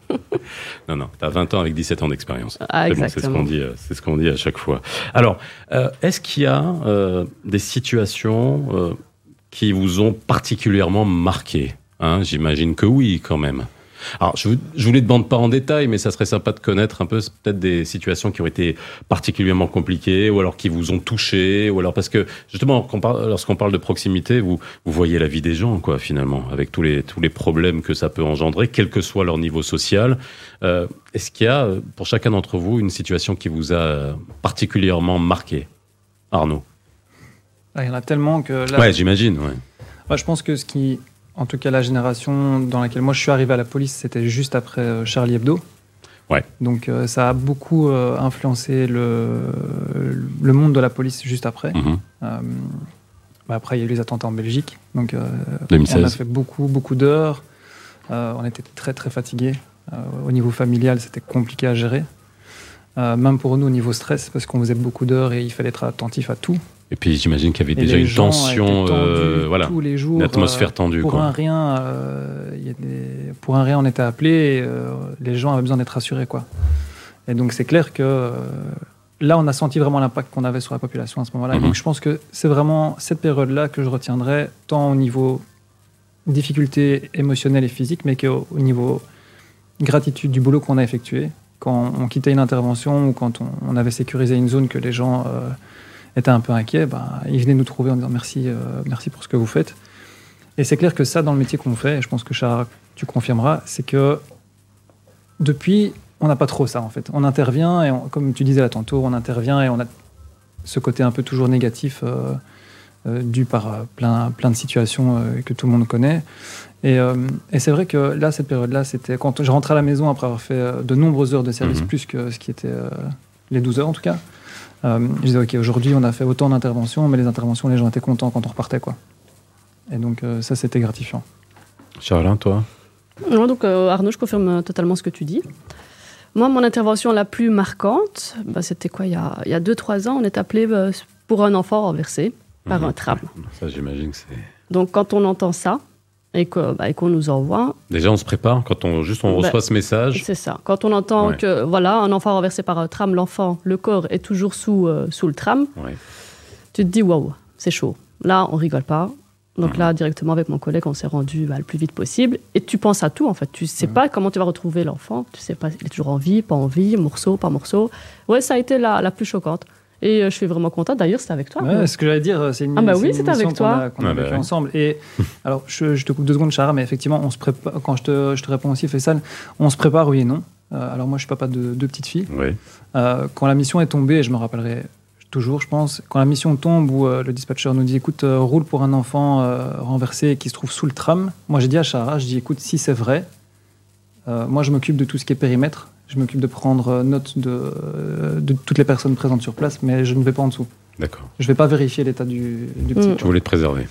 Non, non, t'as 20 ans avec 17 ans d'expérience. Ah, C'est bon, ce qu'on dit, euh, c'est ce qu'on dit à chaque fois. Alors, euh, est-ce qu'il y a euh, des situations euh, qui vous ont particulièrement marqué? Hein, J'imagine que oui, quand même. Alors, je, vous- je vous les demande pas en détail, mais ça serait sympa de connaître un peu peut-être des situations qui ont été particulièrement compliquées, ou alors qui vous ont touché, ou alors parce que justement, lorsqu'on parle de proximité, vous vous voyez la vie des gens, quoi, finalement, avec tous les tous les problèmes que ça peut engendrer, quel que soit leur niveau social. Euh, Est-ce qu'il y a, pour chacun d'entre vous, une situation qui vous a particulièrement marqué Arnaud? Ah, Il y en a tellement que là, Ouais, j'imagine, ouais. Ouais, je pense que ce qui, en tout cas la génération dans laquelle moi je suis arrivé à la police, c'était juste après euh, Charlie Hebdo. Ouais. Donc euh, ça a beaucoup euh, influencé le, le monde de la police juste après. Mhm. Euh, bah, après, il y a eu les attentats en Belgique. Donc on a 2016. fait beaucoup, beaucoup d'heures. On était très, très fatigués. Au niveau familial, c'était compliqué à gérer. Même pour nous, au niveau stress, parce qu'on faisait beaucoup d'heures et il fallait être attentif à tout. Et puis j'imagine qu'il y avait Et déjà une gens tension, tendus euh, voilà, tous les jours. une atmosphère euh, tendue, pour quoi. un rien, euh, il y a des- pour un rien, on était appelé. Euh, les gens avaient besoin d'être rassurés, quoi. Et donc c'est clair que là, on a senti vraiment l'impact qu'on avait sur la population à ce moment-là. Et Mhm. Donc je pense que c'est vraiment cette période-là que je retiendrai, tant au niveau difficulté émotionnelle et physique, mais qu'au au niveau gratitude du boulot qu'on a effectué. Quand on quittait une intervention ou quand on, on avait sécurisé une zone que les gens étaient un peu inquiets, ben, ils venaient nous trouver en disant merci, euh, merci pour ce que vous faites. Et c'est clair que ça, dans le métier qu'on fait, et je pense que Chara, tu confirmeras, c'est que depuis, on n'a pas trop ça en fait. On intervient et on- comme tu disais là tantôt, on intervient et on a ce côté un peu toujours négatif euh, euh, dû par plein, plein de situations que tout le monde connaît. Et, euh, et c'est vrai que là, cette période-là, c'était quand je rentrais à la maison après avoir fait de nombreuses heures de service, Mhm. plus que ce qui était euh, les 12 heures en tout cas. Euh, je disais, OK, aujourd'hui, on a fait autant d'interventions, mais les interventions, les gens étaient contents quand on repartait. Quoi. Et donc, euh, ça, c'était gratifiant. Charlin, toi Ouais, donc euh, Arnaud, je confirme totalement ce que tu dis. Moi, mon intervention la plus marquante, bah, c'était quoi Il y a, il y a deux, trois ans, on est appelé pour un enfant renversé par Mhm. un tram. Ça, j'imagine que c'est. Donc, quand on entend ça et bah, et qu'on nous envoie, Déjà, on se prépare quand on juste on Bah, reçoit ce message. c'est ça. Quand on entend Ouais. que voilà, un enfant renversé par un tram, l'enfant, le corps est toujours sous, euh, sous le tram, Ouais. tu te dis waouh, c'est chaud. Là, on rigole pas. Donc Mhm. là, directement avec mon collègue, on s'est rendu bah, le plus vite possible. Et tu penses à tout, en fait. Tu sais Mhm. pas comment tu vas retrouver l'enfant. Tu sais pas, il est toujours en vie, pas en vie, morceau par morceau. Ouais, ça a été la, la plus choquante. Et euh, je suis vraiment contente. D'ailleurs, c'était avec toi. Ouais, ce que j'allais dire, c'est une, Ah bah oui, une c'était avec qu'on toi. a- qu'on a Ah bah vécue ouais. ensemble. Et alors, je, je te coupe deux secondes, Chara, mais effectivement, on se prépare, quand je te, je te réponds aussi, Faisal, on se prépare, oui et non. Euh, alors moi, je suis papa de deux petites filles. Oui. Euh, quand la mission est tombée, et je me rappellerai toujours, je pense, quand la mission tombe où euh, le dispatcher nous dit écoute, euh, roule pour un enfant euh, renversé qui se trouve sous le tram, moi j'ai dit à Chara, je dis écoute, si c'est vrai, euh, moi je m'occupe de tout ce qui est périmètre, je m'occupe de prendre note de, de toutes les personnes présentes sur place, mais je ne vais pas en dessous. D'accord. Je ne vais pas vérifier l'état du, du petit. Je voulais te préserver.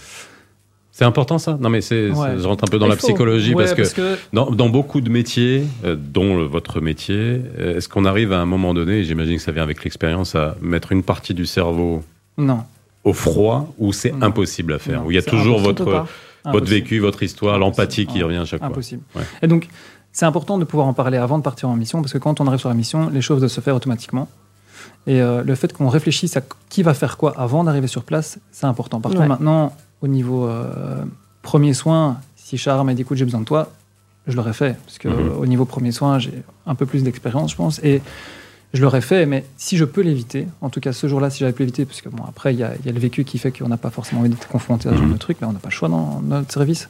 C'est important ça? Non mais c'est, Ouais. c'est- je rentre un peu dans Il la faut. psychologie Ouais, parce que Dans, dans beaucoup de métiers, euh, dont le- votre métier, euh, est-ce qu'on arrive à un moment donné, et j'imagine que ça vient avec l'expérience, à mettre une partie du cerveau Non. au froid ou c'est Non. impossible à faire Non, Où il y a c'est toujours votre, votre Impossible. vécu, votre histoire, l'empathie qui revient à chaque fois. Impossible. Ouais. Et donc, c'est important de pouvoir en parler avant de partir en mission, parce que quand on arrive sur la mission, les choses doivent se faire automatiquement. Et euh, le fait qu'on réfléchisse à qui va faire quoi avant d'arriver sur place, c'est important. Par Ouais. contre, maintenant, au niveau euh, premier soin, si Char m'a dit écoute, j'ai besoin de toi, je l'aurais fait. Parce que Mhm. au niveau premier soin, j'ai un peu plus d'expérience, je pense. Et je l'aurais fait, mais si je peux l'éviter, en tout cas ce jour-là, si j'avais pu l'éviter, parce que bon, après, il y, a il y a le vécu qui fait qu'on n'a pas forcément envie d'être confronté à ce genre Mhm. de truc, mais on n'a pas le choix dans notre service.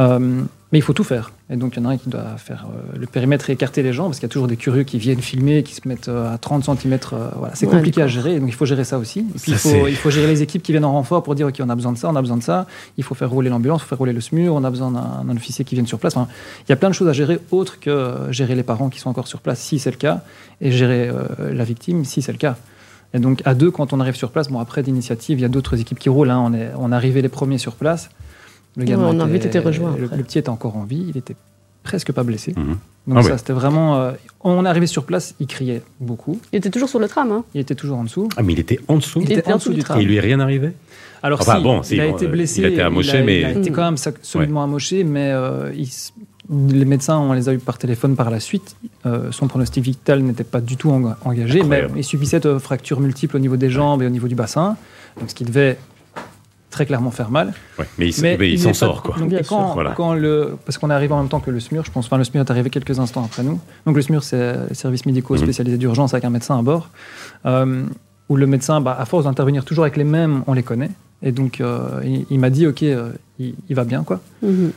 Euh, mais il faut tout faire. Et donc, il y en a un qui doit faire euh, le périmètre et écarter les gens, parce qu'il y a toujours des curieux qui viennent filmer, qui se mettent euh, à 30 cm. voilà. C'est Ouais, compliqué à gérer, et donc il faut gérer ça aussi. Et puis, Ça, il, faut, c'est- il faut gérer les équipes qui viennent en renfort pour dire OK, on a besoin de ça, on a besoin de ça. Il faut faire rouler l'ambulance, il faut faire rouler le SMUR, on a besoin d'un officier qui vienne sur place. Enfin, il y a plein de choses à gérer, autres que euh, gérer les parents qui sont encore sur place, si c'est le cas, et gérer euh, la victime, si c'est le cas. Et donc, à deux, quand on arrive sur place, bon, après d'initiative, il y a d'autres équipes qui roulent. hein. On, est, on est arrivé les premiers sur place. Le Ouais, on a était- vite été rejoint Le, petit était encore en vie, il était presque pas blessé. Mhm. Donc, Ah ça, ouais. c'était vraiment. euh, on est arrivé sur place, il criait beaucoup. Il était toujours sur le tram. Hein. Il était toujours en dessous. Ah mais il était en dessous Il était en dessous du Et tram. il lui est rien arrivé? Alors, Enfin, si, bon, si, il a bon, été euh, blessé. il a été amoché, il a- mais- Il a été quand même solidement amoché, mais euh, il les médecins, on les a eu par téléphone par la suite. Euh, son pronostic vital n'était pas du tout enga- engagé, Incroyable. mais il subissait de fractures multiples au niveau des jambes et au niveau du bassin, donc ce qui devait très clairement faire mal. ouais, Mais il, mais s'en pas- sort quoi. donc, quand, sûr. Voilà. quand le, parce qu'on est arrivé en même temps que le SMUR, je pense. Enfin, le SMUR est arrivé quelques instants après nous. Donc le SMUR, c'est les services médicaux Mhm. spécialisés d'urgence avec un médecin à bord, euh, où le médecin, bah, à force d'intervenir toujours avec les mêmes, on les connaît. Et donc euh, il, il m'a dit, ok, euh, il, il va bien quoi. Mhm.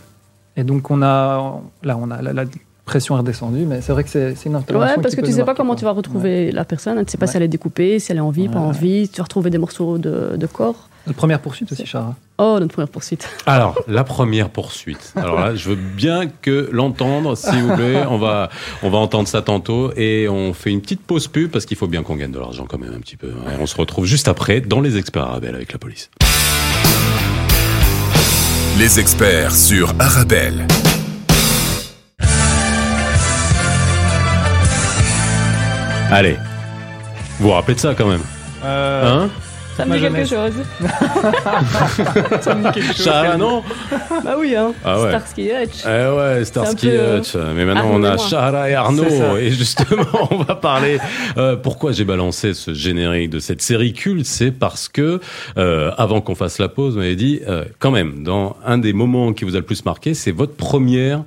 Et donc on a, là, on a la, la pression est redescendue, mais c'est vrai que c'est c'est une intervention. Ouais, parce que tu nous sais pas marquer, comment quoi. tu vas retrouver la personne. Tu sais pas Ouais. si elle est découpée, si elle est en vie, pas en vie. Tu vas retrouver des morceaux de, de corps. Notre première poursuite aussi, Chara. Oh, notre première poursuite. Alors, la première poursuite. Alors là, je veux bien que l'entendre, s'il vous plaît. On va, on va entendre ça tantôt et on fait une petite pause pub parce qu'il faut bien qu'on gagne de l'argent quand même un petit peu. Et on se retrouve juste après dans les experts Arabelle avec la police. Les experts sur Arabelle. Allez. Vous vous rappelez de ça quand même? Hein? Ça me dit quelque chose. Ça me dit quelque chose. Chara, non bah oui, hein. Ah ouais. Starsky Hutch. Eh ouais, Starsky peu, euh, Hutch. Mais maintenant, Arnaud on a. Shahara et Arnaud. Et justement, on va parler. euh, pourquoi j'ai balancé ce générique de cette série culte C'est parce que, euh, avant qu'on fasse la pause, on avait dit, euh, quand même, dans un des moments qui vous a le plus marqué, c'est votre première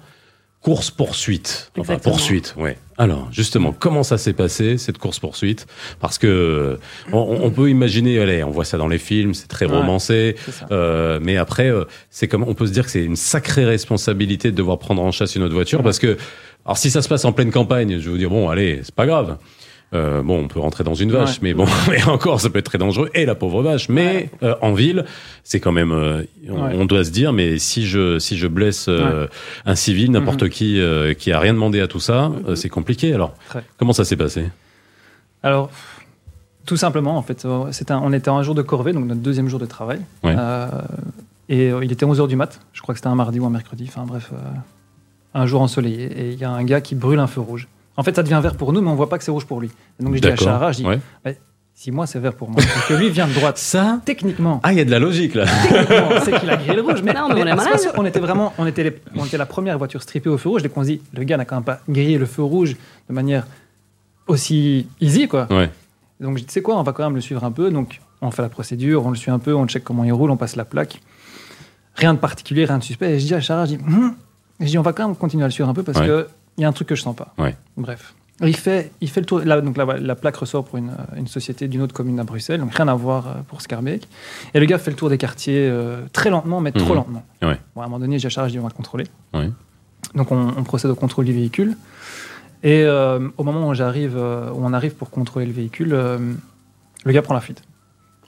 course-poursuite. Enfin, Exactement. poursuite, ouais. Alors, justement, comment ça s'est passé, cette course-poursuite? Parce que on, on peut imaginer, allez, on voit ça dans les films, c'est très Ouais. romancé. Euh, mais après, euh, c'est comme on peut se dire que c'est une sacrée responsabilité de devoir prendre en chasse une autre voiture parce que, alors si ça se passe en pleine campagne, je vais vous dire bon, allez, c'est pas grave. Euh, bon, on peut rentrer dans une vache, Ouais. mais bon, mais encore, ça peut être très dangereux. Et la pauvre vache. Mais euh, en ville, c'est quand même, euh, on, Ouais. on doit se dire, mais si je si je blesse un civil, n'importe Mhm. qui qui a rien demandé à tout ça, euh, c'est compliqué. Alors, comment ça s'est passé? Alors, tout simplement, en fait, c'est un- on était un jour de corvée, donc notre deuxième jour de travail. Et il était 11h du mat, je crois que c'était un mardi ou un mercredi, enfin bref, un jour ensoleillé. Et il y a un gars qui brûle un feu rouge. En fait, ça devient vert pour nous, mais on voit pas que c'est rouge pour lui. Et donc je dis à. Chara, je dis, Ouais. si moi c'est vert pour moi, parce que lui vient de droite. Ça Techniquement, Ah, il y a de la logique là. techniquement, c'est qu'il a grillé le rouge. Mais, Non, mais on est c'est qu'on était vraiment, on était, les- on était la première voiture strippée au feu rouge. Donc on se dit, le gars n'a quand même pas grillé le feu rouge de manière aussi easy, quoi. Ouais. Donc je dis, tu sais quoi, on va quand même le suivre un peu. Donc on fait la procédure, on le suit un peu, on check comment il roule, on passe la plaque. Rien de particulier, rien de suspect. Et je dis à Chara, je dis, Hum. je dis on va quand même continuer à le suivre un peu parce Ouais. que il y a un truc que je sens pas. Ouais. Bref. Il fait, il fait le tour. Là, donc la, la plaque ressort pour une, euh, une société d'une autre commune à Bruxelles, donc rien à voir euh, pour Scarbeck. Et le gars fait le tour des quartiers euh, très lentement, mais trop Mhm. lentement. Ouais. Bon, à un moment donné, j'ai à Chara, je dis on va le contrôler. Ouais. Donc on, on procède au contrôle du véhicule. Et euh, au moment où, j'arrive, euh, où on arrive pour contrôler le véhicule, euh, le gars prend la fuite.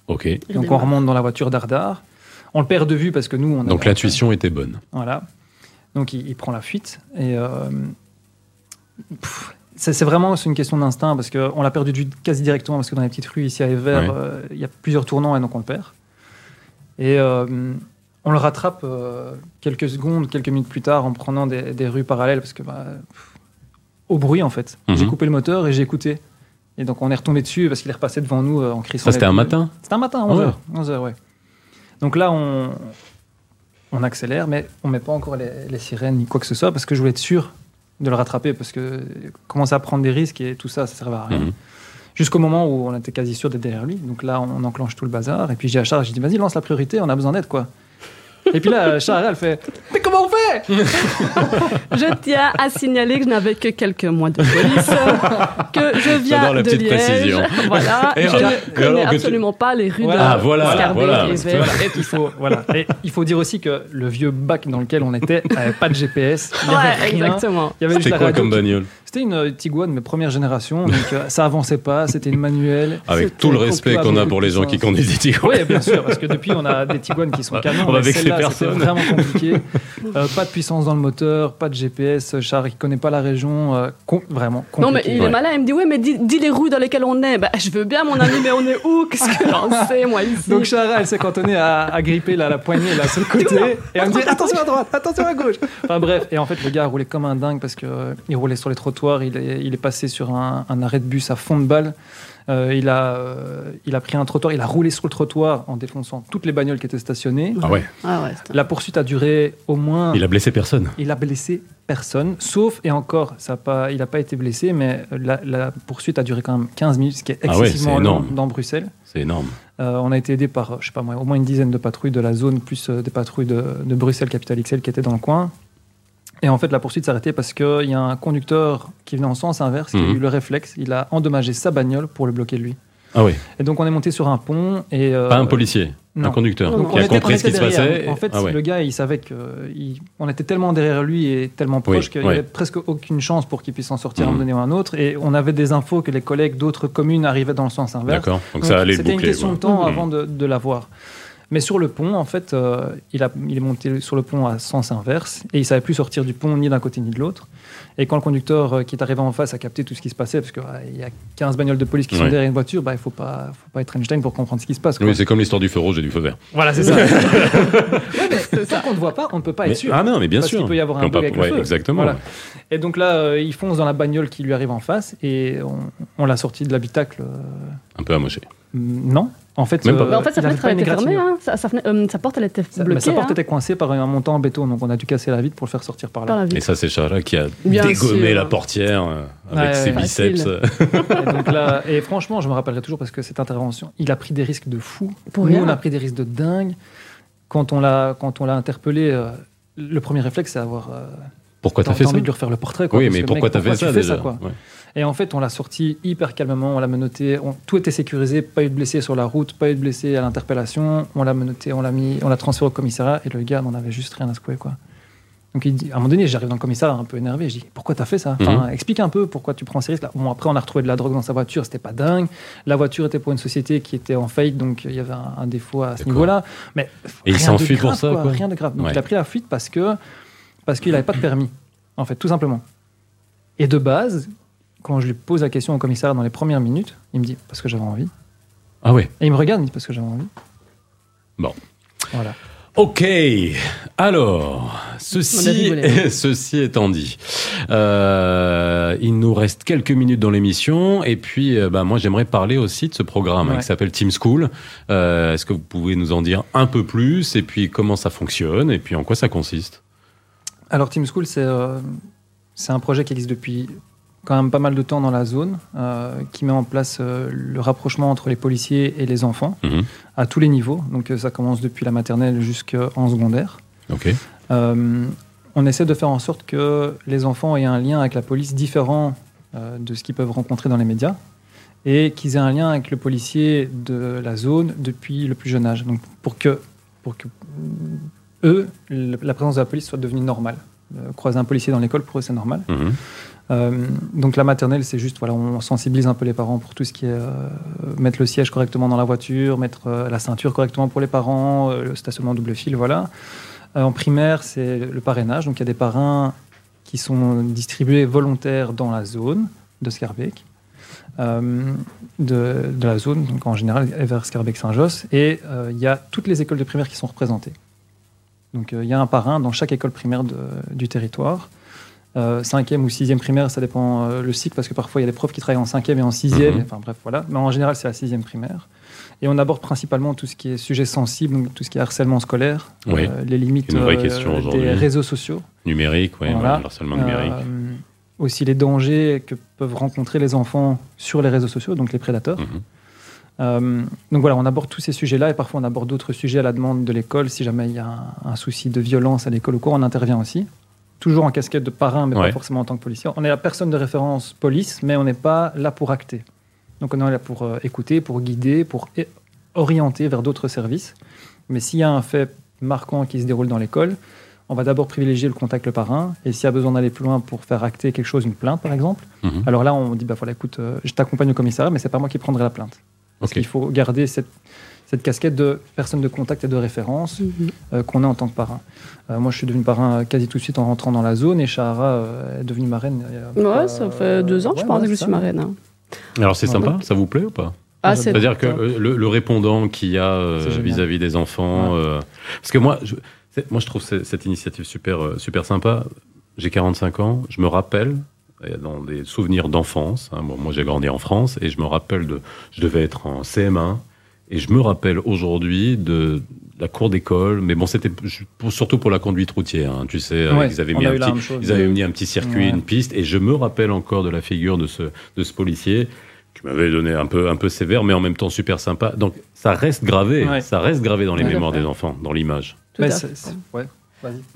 Ok. Donc on remonte dans la voiture d'Ardar. On le perd de vue parce que nous, on Donc l'intuition était bonne. Voilà. Donc il, il prend la fuite. Et euh, c'est vraiment une question d'instinct parce qu'on l'a perdu quasi directement parce que dans les petites rues ici à Evert, Ouais. euh, il y a plusieurs tournants et donc on le perd. Et euh, on le rattrape euh, quelques secondes, quelques minutes plus tard en prenant des, des rues parallèles parce que bah, pff, au bruit en fait. Mhm. J'ai coupé le moteur et j'ai écouté. Et donc on est retombé dessus parce qu'il est repassé devant nous en crissant. Ça, c'était un matin C'était un matin, Ah 11h. ouais. 11h, ouais. Donc là, on, on accélère, mais on met pas encore les, les sirènes ni quoi que ce soit parce que je voulais être sûr de le rattraper parce que commencer à prendre des risques et tout ça, ça servait à rien. Mhm. Jusqu'au moment où on était quasi sûr d'être derrière lui. Donc là, on enclenche tout le bazar. Et puis j'ai à Charles, j'ai dit, vas-y, lance la priorité, on a besoin d'aide, quoi. Et puis là, Charles, elle fait, mais comment on fait? Je tiens à signaler que je n'avais que quelques mois de police, que je viens la de petite Liège. précision. Voilà, Et je alors- ne connais alors que tu- absolument pas les rues Voilà. de voilà, Scarbeck voilà, et Vert. Il faut, voilà. Et il faut dire aussi que le vieux bac dans lequel on était n'avait pas de GPS. Il y avait Ouais, rien. exactement. Il y avait juste C'était quoi radio comme bagnole C'était une euh, Tiguan, mais première génération, donc euh, ça avançait pas, c'était une manuelle. Avec tout le respect qu'on a avec pour les gens qui conduisent des Tiguan. Oui, bien sûr, parce que depuis on a des Tiguan qui sont canons. on va mais vexer celle-là, c'était personne. vraiment compliqué. Euh, pas de puissance dans le moteur, pas de GPS. Char, il connaît pas la région, euh, com- vraiment Non, mais compliqué. il Ouais. est malin. Il me dit Ouais, mais dis, dis les rues dans lesquelles on est. Bah, je veux bien, mon ami, mais on est où? Qu'est-ce que j'en sais, moi, ici? Donc Chara, elle s'est cantonnée à, à gripper là, la poignée là sur le côté et elle me dit attention à droite, attention à gauche. Enfin bref, et en fait le gars a roulé comme un dingue parce que euh, il roulait sur les trottoirs, il est, il est passé sur un, un arrêt de bus à fond de balle. Euh, il, a, euh, il a pris un trottoir, il a roulé sur le trottoir en défonçant toutes les bagnoles qui étaient stationnées. Ah ouais, Ah ouais, La poursuite a duré au moins. il a blessé personne. Il a blessé personne, sauf, et encore, ça a pas, il n'a pas été blessé, mais la, la poursuite a duré quand même 15 minutes, ce qui est Ah ouais, excessivement long énorme. dans Bruxelles. C'est énorme. Euh, on a été aidé par, je sais pas moi, au moins une dizaine de patrouilles de la zone, plus des patrouilles de, de Bruxelles, Capital XL, qui étaient dans le coin. Et en fait, la poursuite arrêtée parce qu'il y a un conducteur qui venait en sens inverse, qui a Mhm. eu le réflexe, il a endommagé sa bagnole pour le bloquer lui. Ah oui, Et donc on est monté sur un pont et... euh, pas un policier, non. un conducteur Non, non. qui on a était- compris ce qui se passait. En fait, Ah ouais. le gars, il savait que il- on était tellement derrière lui et tellement proche Oui, qu'il ouais. n'y avait presque aucune chance pour qu'il puisse s'en sortir à un Mhm. moment donné ou à un autre. Et on avait des infos que les collègues d'autres communes arrivaient dans le sens inverse. D'accord, donc, Donc, ça allait C'était une question de temps Mhm. avant de, de l'avoir. Mais sur le pont, en fait, euh, il, a, il est monté sur le pont à sens inverse et il savait plus sortir du pont ni d'un côté ni de l'autre. Et quand le conducteur euh, qui est arrivé en face a capté tout ce qui se passait, parce qu'il y a 15 bagnoles de police qui sont derrière une voiture, bah, il ne faut pas, faut pas être Einstein pour comprendre ce qui se passe. quoi. Oui, c'est comme l'histoire du feu rouge et du feu vert. Voilà, c'est ça. ouais, mais tant qu'on ne voit pas, on ne peut pas Mais- être sûr. ah non, mais bien Parce sûr. qu'il peut y avoir un bug avec le feu. Exactement. Voilà. Et donc là, euh, il fonce dans la bagnole qui lui arrive en face et on, on l'a sorti de l'habitacle. euh, Un peu amoché. non? En fait, euh, en fait, sa fenêtre, elle était fermée. Hein. Sa, sa fenêtre- euh, sa porte, elle était mais bloquée. sa porte hein, était coincée par un montant en béton, donc on a dû casser la vitre pour le faire sortir par par là. la Et ça, c'est Chara qui a Bien dégommé sûr. la portière euh, avec Ouais, ses biceps. Et, donc là, et franchement, je me rappellerai toujours parce que cette intervention, il a pris des risques de fou. Pour Nous, rien. on a pris des risques de dingue. Quand on l'a, quand on l'a interpellé, euh, le premier réflexe, c'est avoir euh, Pourquoi t'as fait ça envie de lui refaire le portrait. quoi, Oui, mais pourquoi t'as fait ça fais déjà quoi Ouais. Et en fait, on l'a sorti hyper calmement, on l'a menotté, on- tout était sécurisé, pas eu de blessés sur la route, pas eu de blessés à l'interpellation, on l'a menotté, on l'a mis, on l'a transféré au commissariat et le gars n'en avait juste rien à secouer quoi. Donc il dit, à un moment donné, j'arrive dans le commissariat un peu énervé, je dis pourquoi t'as fait ça? Enfin, explique un peu pourquoi tu prends ces risques là. Bon après on a retrouvé de la drogue dans sa voiture, c'était pas dingue. La voiture était pour une société qui était en faillite, donc il y avait un, un défaut à ce niveau-là. Mais Et il s'enfuit pour ça, quoi. Rien de grave. Donc Ouais. il a pris la fuite parce que parce qu'il n'avait pas de permis, en fait, tout simplement. Et de base, quand je lui pose la question au commissaire dans les premières minutes, il me dit parce que j'avais envie. Ah ouais. Et il me regarde, il me dit parce que j'avais envie. Bon. Voilà. Ok, alors, ceci, ceci étant dit, euh, il nous reste quelques minutes dans l'émission, et puis euh, bah, moi j'aimerais parler aussi de ce programme hein, Ouais. qui s'appelle Team School. Euh, Est-ce que vous pouvez nous en dire un peu plus, et puis comment ça fonctionne, et puis en quoi ça consiste? Alors Team School, c'est euh, c'est un projet qui existe depuis quand même pas mal de temps dans la zone, euh, qui met en place euh, le rapprochement entre les policiers et les enfants Mhm. à tous les niveaux. Donc euh, ça commence depuis la maternelle jusqu'en secondaire. On essaie de faire en sorte que les enfants aient un lien avec la police différent de ce qu'ils peuvent rencontrer dans les médias et qu'ils aient un lien avec le policier de la zone depuis le plus jeune âge. Donc pour que, pour que eux, la présence de la police soit devenue normale. Croiser un policier dans l'école, pour eux, c'est normal. Mhm. Euh, donc la maternelle, c'est juste, voilà, on sensibilise un peu les parents pour tout ce qui est euh, mettre le siège correctement dans la voiture, mettre euh, la ceinture correctement pour les parents, le stationnement double fil, voilà. En primaire, c'est le parrainage. Donc il y a des parrains qui sont distribués volontaires dans la zone de Scarbeck, de, la zone, donc en général vers Scarbeck-Saint-Josse. Et il y a toutes les écoles de primaire qui sont représentées. Donc il y a un parrain dans chaque école primaire du territoire. Euh, cinquième ou sixième primaire, ça dépend euh, le cycle, parce que parfois il y a des profs qui travaillent en cinquième et en sixième. Mhm. Enfin bref, voilà. Mais en général, c'est la sixième primaire. Et on aborde principalement tout ce qui est sujet sensible, donc tout ce qui est harcèlement scolaire, Oui. euh, les limites des réseaux sociaux. Numérique, oui, Voilà. le harcèlement numérique. Euh, aussi les dangers que peuvent rencontrer les enfants sur les réseaux sociaux, donc les prédateurs. Mhm. Donc voilà, on aborde tous ces sujets-là et parfois on aborde d'autres sujets à la demande de l'école. Si jamais il y a un, un souci de violence à l'école ou quoi, on intervient aussi. Toujours en casquette de parrain, mais Ouais. pas forcément en tant que policier. On est la personne de référence police, mais on n'est pas là pour acter. Donc on est là pour euh, écouter, pour guider, pour orienter vers d'autres services. Mais s'il y a un fait marquant qui se déroule dans l'école, on va d'abord privilégier le contact le parrain. Et s'il y a besoin d'aller plus loin pour faire acter quelque chose, une plainte par exemple, Mhm. alors là on dit bah voilà, écoute, euh, je t'accompagne au commissariat, mais c'est pas moi qui prendrai la plainte. Parce qu'il faut garder cette, cette casquette de personne de contact et de référence Mhm. euh, qu'on a en tant que parrain. Euh, moi, je suis devenu parrain quasi tout de suite en rentrant dans la zone et Shahara euh, est devenue marraine. il y a Ouais, pas- ça fait deux ans, ouais, je pense, ouais, que je suis marraine. hein. Alors c'est Ouais. sympa, ça vous plaît ou pas Ah, C'est- c'est C'est-à-dire que le, le répondant qu'il y a euh, vis-à-vis des enfants, Ouais. euh, parce que moi, je, moi je trouve ce- cette initiative super, super sympa. J'ai 45 ans, je me rappelle dans des souvenirs d'enfance. hein, bon, moi j'ai grandi en France et je me rappelle de, je devais être en CM1 et je me rappelle aujourd'hui de la cour d'école, mais bon c'était surtout pour la conduite routière. hein, tu sais, Ouais, ils avaient mis a un petit, même chose. ils avaient mis un petit circuit, Ouais. une piste, et je me rappelle encore de la figure de ce, de ce policier qui m'avait donné un peu, un peu sévère, mais en même temps super sympa. Donc ça reste gravé, Ouais. ça reste gravé dans les mémoires des enfants, dans l'image.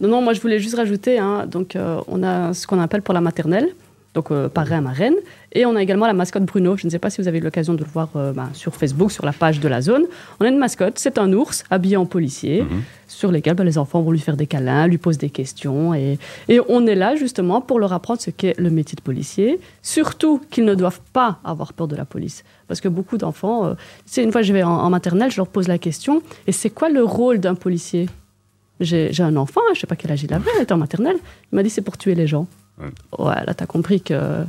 Non, non, moi je voulais juste rajouter, hein, donc euh, on a ce qu'on appelle pour la maternelle, donc euh, parrain, marraine, et on a également la mascotte Bruno. Je ne sais pas si vous avez eu l'occasion de le voir euh, ben, sur Facebook, sur la page de la zone. On a une mascotte, c'est un ours habillé en policier, Mhm. sur lesquels ben, les enfants vont lui faire des câlins, lui posent des questions, et, et on est là justement pour leur apprendre ce qu'est le métier de policier, surtout qu'ils ne doivent pas avoir peur de la police. Parce que beaucoup d'enfants, euh, c'est une fois je vais en, en maternelle, je leur pose la question, et c'est quoi le rôle d'un policier? J'ai un enfant, je sais pas quel âge il avait, il était en maternelle. Il m'a dit c'est pour tuer les gens. Ouais. Là, tu as compris que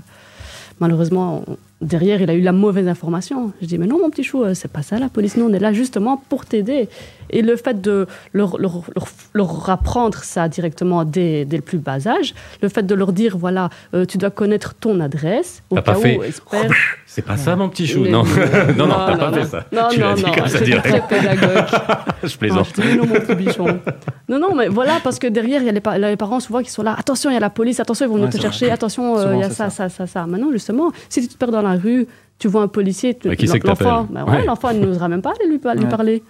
malheureusement, derrière, il a eu la mauvaise information. Je dis mais non, mon petit chou, euh, c'est pas ça la police. Nous, on est là justement pour t'aider. Et le fait de leur, leur, leur, leur apprendre ça directement dès, dès le plus bas âge, le fait de leur dire voilà, euh, tu dois connaître ton adresse, au T'as cas pas où, fait espère. C'est pas ça mon petit chou, Mais- non. non, non, Non, t'as non, pas non. fait ça. Non, tu non, dit non, comme ça direct. très pédagogue. Je Ah, plaisante. je te dis non, mon petit bichon. Non, non, mais voilà, parce que derrière, il y a les, les parents souvent qui sont là. Attention, il y a la police, attention, ils vont venir Ouais, te chercher, vrai. attention, euh, il y a ça, ça. ça, ça. Maintenant, justement, si tu te perds dans la rue, tu vois un policier, tu- Ouais, qui l'enfant, ben ouais, Ouais. l'enfant n'osera même pas aller lui, lui parler.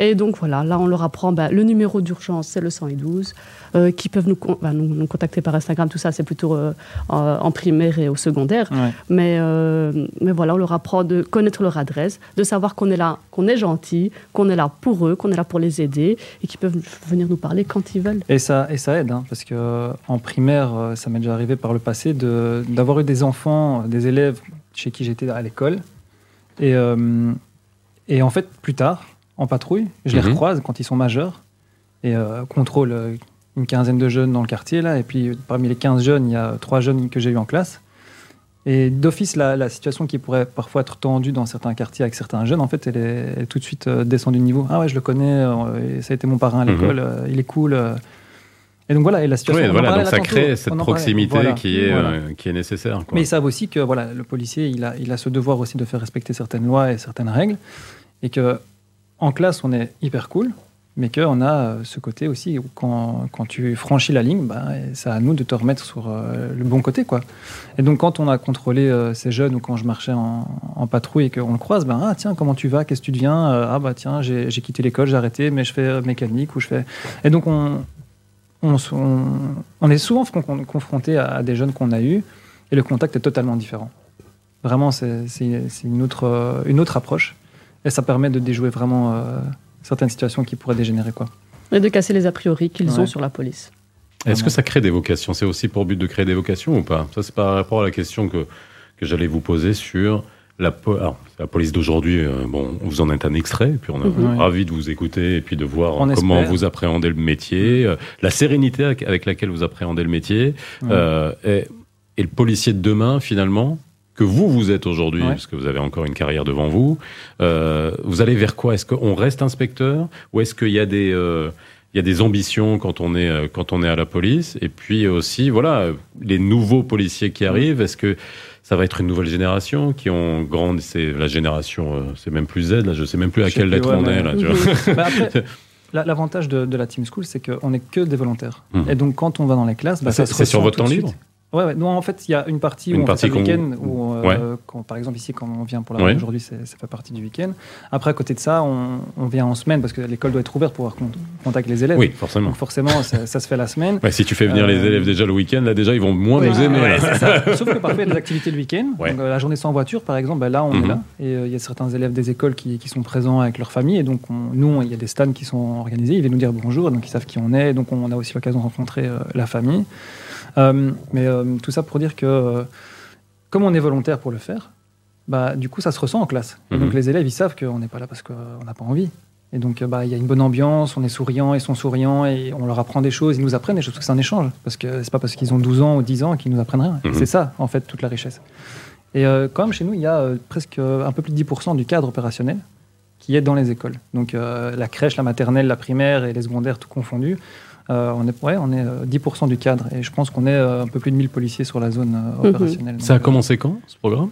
Et donc voilà, là, on leur apprend ben, le numéro d'urgence, c'est le 112, euh, qui peuvent nous, con- ben, nous, nous contacter par Instagram, tout ça, c'est plutôt euh, en, en primaire et au secondaire. Ouais. Mais, euh, mais voilà, on leur apprend de connaître leur adresse, de savoir qu'on est là, qu'on est gentil, qu'on est là pour eux, qu'on est là pour les aider et qu'ils peuvent venir nous parler quand ils veulent. Et ça, et ça aide, hein, parce que euh, en primaire, ça m'est déjà arrivé par le passé de- d'avoir eu des enfants, des élèves chez qui j'étais à l'école. Et, euh, et en fait, plus tard, en patrouille, je les Mhm. recroise quand ils sont majeurs et euh, contrôle euh, une quinzaine de jeunes dans le quartier. Là, et puis parmi les 15 jeunes, il y a trois jeunes que j'ai eu en classe. Et d'office, la, la situation qui pourrait parfois être tendue dans certains quartiers avec certains jeunes, en fait, elle est, elle est tout de suite euh, descendue de niveau. Ah ouais, je le connais, euh, ça a été mon parrain à Mhm. l'école, euh, il est cool. euh. Et donc voilà, et la situation. Oui, voilà, donc ça tantôt, crée cette proximité Voilà. qui, est, Voilà. euh, qui est nécessaire. quoi. Mais ils savent aussi que voilà, le policier, il a, il a ce devoir aussi de faire respecter certaines lois et certaines règles. Et que en classe, on est hyper cool, mais qu'on a euh, ce côté aussi où quand, tu franchis la ligne, bah, c'est à nous de te remettre sur euh, le bon côté. Quoi. Et donc, quand on a contrôlé euh, ces jeunes ou quand je marchais en, patrouille et qu'on le croise, ben ah, tiens, comment tu vas? Qu'est-ce que tu deviens? Ah, bah tiens, j'ai quitté l'école, j'ai arrêté, mais je fais mécanique ou je fais. Et donc, on, est souvent con- confronté à, des jeunes qu'on a eus et le contact est totalement différent. Vraiment, c'est une autre approche et ça permet de déjouer vraiment euh, certaines situations qui pourraient dégénérer. Quoi. Et de casser les a priori qu'ils Ouais. ont sur la police. Est-ce que ça crée des vocations? C'est aussi pour but de créer des vocations ou pas? Ça, c'est par rapport à la question que, que j'allais vous poser sur la, la police d'aujourd'hui. Euh, bon, vous en êtes un extrait, et puis on est Mhm. ravi de vous écouter et puis de voir On comment espère. vous appréhendez le métier, euh, la sérénité avec, avec laquelle vous appréhendez le métier, Ouais. euh, et, et le policier de demain, finalement, que vous, vous êtes aujourd'hui, Ouais. parce que vous avez encore une carrière devant vous, euh, vous allez vers quoi? Est-ce qu'on reste inspecteur ou est-ce qu'il y a des... euh, il y a des ambitions quand on est euh, quand on est à la police? Et puis aussi voilà les nouveaux policiers qui arrivent est-ce que ça va être une nouvelle génération qui ont grandi? C'est la génération c'est même plus Z là je sais même plus à Je quelle lettre ouais, on est là tu vois. Bah, après, la- l'avantage de, de la Team School, c'est qu'on n'est que des volontaires. Mhm. Et donc, quand on va dans les classes, bah, c'est ça se c'est sur votre temps libre? suite. Ouais, ouais. Non, en fait, il y a une partie Une où on partie fait le week-end, où, euh, quand, par exemple, ici, quand on vient pour la Ouais. aujourd'hui, ça fait partie du week-end. Après, à côté de ça, on, on vient en semaine parce que l'école doit être ouverte pour avoir con- contact avec les élèves. oui forcément Donc, forcément, ça, ça se fait la semaine. Ouais, si tu fais venir les Euh, élèves déjà le week-end là déjà ils vont moins nous aimer ça. Sauf que parfois, il y a des activités le week-end. Ouais. Donc, euh, la journée sans voiture, par exemple, bah, là, on Mhm. est là. Et il y a certains élèves des écoles qui, qui sont présents avec leur famille. Et donc, on- nous, il y a des stands qui sont organisés. Ils viennent nous dire bonjour. Donc, ils savent qui on est. Donc, on a aussi l'occasion de rencontrer la famille. Euh, mais euh, tout ça pour dire que, euh, comme on est volontaire pour le faire, bah, du coup, ça se ressent en classe. Et Mhm. donc, les élèves, ils savent qu'on n'est pas là parce qu'on n'a pas envie. Et donc, bah, il y a une bonne ambiance, on est souriant, ils sont souriants et on leur apprend des choses, ils nous apprennent des choses, parce que c'est un échange. Parce que c'est pas parce qu'ils ont 12 ans ou 10 ans qu'ils nous apprennent rien. Mhm. C'est ça, en fait, toute la richesse. Et euh, quand même, chez nous, il y a euh, presque un peu plus de 10% du cadre opérationnel qui est dans les écoles. Donc, euh, la crèche, la maternelle, la primaire et les secondaires, tout confondu. Euh, on est, ouais, on est euh, 10% du cadre. Et je pense qu'on est euh, un peu plus de 1000 policiers sur la zone euh, Mhm. opérationnelle. ça a commencé quand ce programme?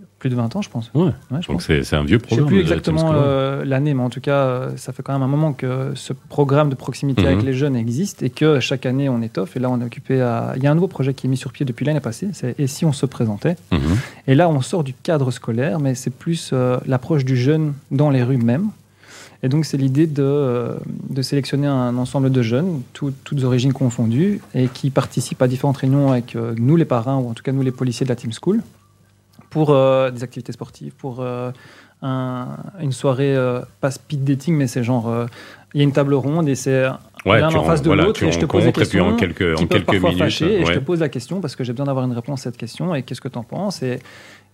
Euh, Plus de 20 ans, je pense. ouais Ouais, je donc pense. c'est c'est un vieux Je sais programme plus exactement euh, l'année, mais en tout cas, euh, ça fait quand même un moment que ce programme de proximité Mhm. avec les jeunes existe et que chaque année on étoffe. Et là, on est occupé à. Il y a un nouveau projet qui est mis sur pied depuis l'année passée. C'est Et si on se présentait Mhm. Et là, on sort du cadre scolaire, mais c'est plus euh, l'approche du jeune dans les rues même. Et donc, c'est l'idée de, euh, de sélectionner un ensemble de jeunes, tout- toutes origines confondues, et qui participent à différentes réunions avec euh, nous, les parrains, ou en tout cas nous, les policiers de la Team School, pour euh, des activités sportives, pour euh, un- une soirée, euh, pas speed dating, mais c'est genre, il y a une table ronde et c'est ouais l'un en face de l'autre et je te pose des rencontres et puis en questions quelques qui en peuvent quelques parfois minutes fâcher, et je te pose la question parce que j'ai besoin d'avoir une réponse à cette question et qu'est-ce que tu en penses et,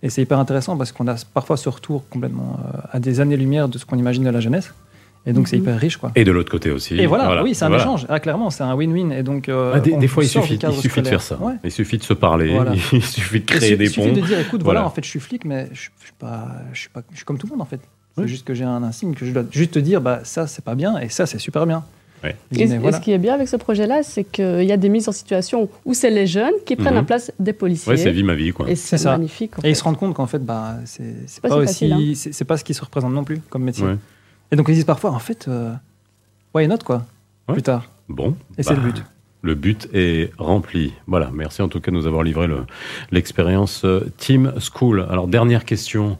et c'est hyper intéressant parce qu'on a parfois ce retour complètement euh, à des années-lumière de ce qu'on imagine de la jeunesse et donc c'est Mhm. hyper riche quoi. et de l'autre côté aussi Et voilà, oui, c'est un Voilà. échange. Ah, clairement, c'est un win-win. Et donc, euh, Ah, des, fois, il suffit, il suffit de faire ça. Ouais. Il suffit de se parler, Voilà. il suffit de créer des suffit ponts. de dire, écoute, voilà, en fait, je suis flic, mais je, je suis pas, je suis pas, je suis comme tout le monde en fait. C'est juste que j'ai un insigne que je dois juste te dire, bah ça c'est pas bien et ça c'est super bien. Ouais. Et, ce qui est bien avec ce projet-là, c'est qu'il y a des mises en situation où c'est les jeunes qui prennent Mhm. la place des policiers. Ouais, c'est vie ma vie, quoi. et C'est magnifique. en Et ils se rendent compte qu'en fait, bah, c'est pas pas, si aussi, hein. c'est pas ce qui se représente non plus comme métier. Ouais. Et donc ils disent parfois, en fait, euh, why not quoi, Ouais. plus tard. Bon. Et c'est bah, le but. Le but est rempli. Voilà. Merci en tout cas de nous avoir livré le- l'expérience euh, Team School. Alors, dernière question.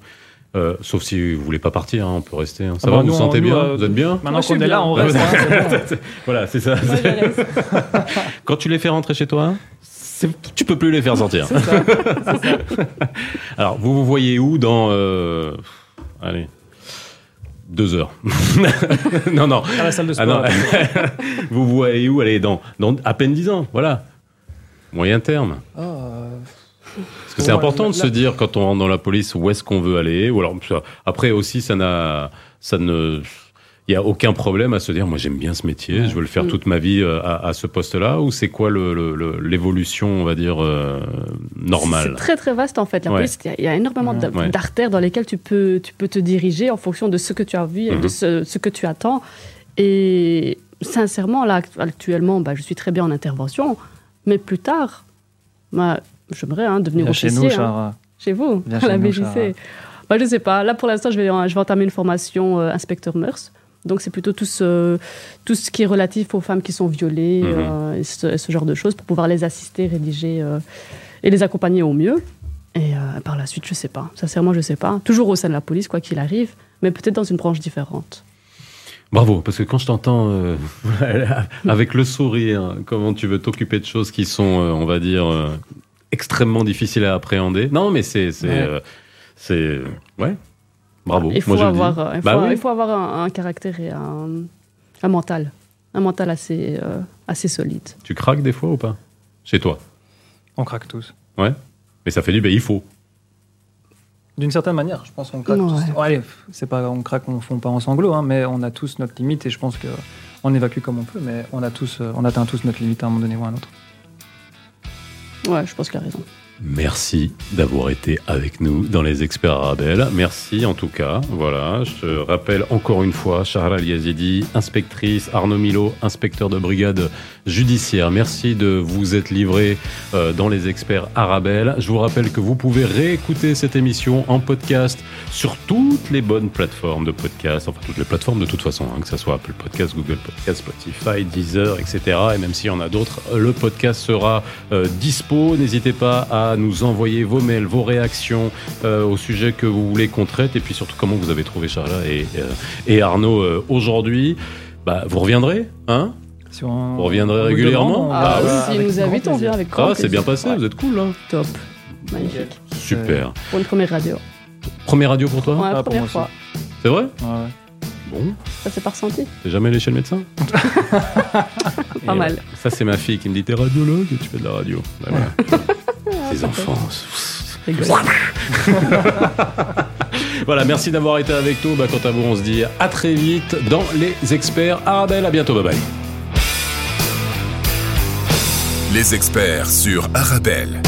Euh, sauf si vous voulez pas partir, hein, on peut rester. hein. Ça Ah va, bah, vous nous, vous sentez nous, bien euh, Vous êtes bien Maintenant qu'on est là, on reste. hein. Voilà, c'est ça. Moi. Quand tu les fais rentrer chez toi, tu peux plus les faire sortir. C'est ça. Alors, vous vous voyez où dans... euh, allez, deux heures? non, non. À la salle de Ah sport. non. vous voyez où? Allez, dans, dans à peine dix ans, voilà. Moyen terme. Ah, euh, Parce que c'est important de se dire quand on rentre dans la police où est-ce qu'on veut aller. Ou alors après aussi, ça n'a, ça ne, il y a aucun problème à se dire moi j'aime bien ce métier, Ouais. je veux le faire Mm. toute ma vie euh, à, à ce poste-là. Ou c'est quoi le- le- le- l'évolution, on va dire euh, normale? C'est très très vaste en fait. La Ouais. police, il y a- il y, a énormément Ouais. d'artères dans lesquelles tu peux, tu peux te diriger en fonction de ce que tu as vu et Mhm. de ce, ce que tu attends. Et sincèrement, là act- actuellement, bah, je suis très bien en intervention, mais plus tard, bah, j'aimerais hein, devenir viens chez officier. nous, hein. Char. Chez vous, à la BJC. Bah, je sais pas. Là, pour l'instant, je vais, je vais entamer une formation euh, inspecteur mœurs. Donc, c'est plutôt tout ce, tout ce qui est relatif aux femmes qui sont violées Mhm. euh, et, ce, et ce genre de choses pour pouvoir les assister, rédiger euh, et les accompagner au mieux. Et euh, par la suite, je sais pas. Sincèrement, je sais pas. Toujours au sein de la police, quoi qu'il arrive, mais peut-être dans une branche différente. Bravo, parce que quand je t'entends euh, avec le sourire, comment tu veux t'occuper de choses qui sont, euh, on va dire, euh, extrêmement difficiles à appréhender. Non, mais c'est, c'est, Ouais. euh, c'est, ouais. Bravo. Il faut, Moi, je le dis. avoir, euh, il faut, Bah oui. il faut avoir un, un caractère et un, un mental un mental assez, euh, assez solide. Tu craques des fois ou pas? Chez toi? On craque tous. Ouais. Mais ça fait du bien, il faut. D'une certaine manière, je pense qu'on craque Ouais. tous. Ouais, allez, c'est pas, on craque, on fond pas en sanglots, hein, mais on a tous notre limite et je pense que on évacue comme on peut, mais on a tous, on atteint tous notre limite à un moment donné ou à un autre. Ouais, je pense qu'il a raison. Merci d'avoir été avec nous dans les experts Arabelle. Merci en tout cas. Voilà, je rappelle encore une fois, Shahra Yazidi, inspectrice, Arnaud Milo, inspecteur de brigade judiciaire. Merci de vous être livré euh, dans les experts Arabelle. Je vous rappelle que vous pouvez réécouter cette émission en podcast sur toutes les bonnes plateformes de podcast, enfin toutes les plateformes de toute façon, hein, que ce soit Apple Podcast, Google Podcast, Spotify, Deezer, etc. Et même s'il y en a d'autres, le podcast sera euh, dispo. N'hésitez pas à nous envoyer vos mails, vos réactions euh, au sujet que vous voulez qu'on traite et puis surtout comment vous avez trouvé Charla et, euh, et Arnaud euh, aujourd'hui. Bah, vous reviendrez, hein? Si on, Vous reviendrez on régulièrement? demande, Ah, oui, avec s'il nous invite, on vient avec Ah, c'est bien passé, vous êtes cool, hein? Top. Magnifique. Super. Pour une première radio. Première radio pour toi? Ouais, Ah, pour première moi fois. C'est vrai? Ouais. Bon, Ça s'est pas ressenti. t'es jamais allé chez le médecin? Pas Et, mal. Ça, c'est ma fille qui me dit T'es radiologue et tu fais de la radio. Bah, voilà. Les enfants. Voilà, merci d'avoir été avec nous. Bah, quant à vous, on se dit à très vite dans les experts Arabelle. À bientôt, bye bye. Les experts sur Arabelle.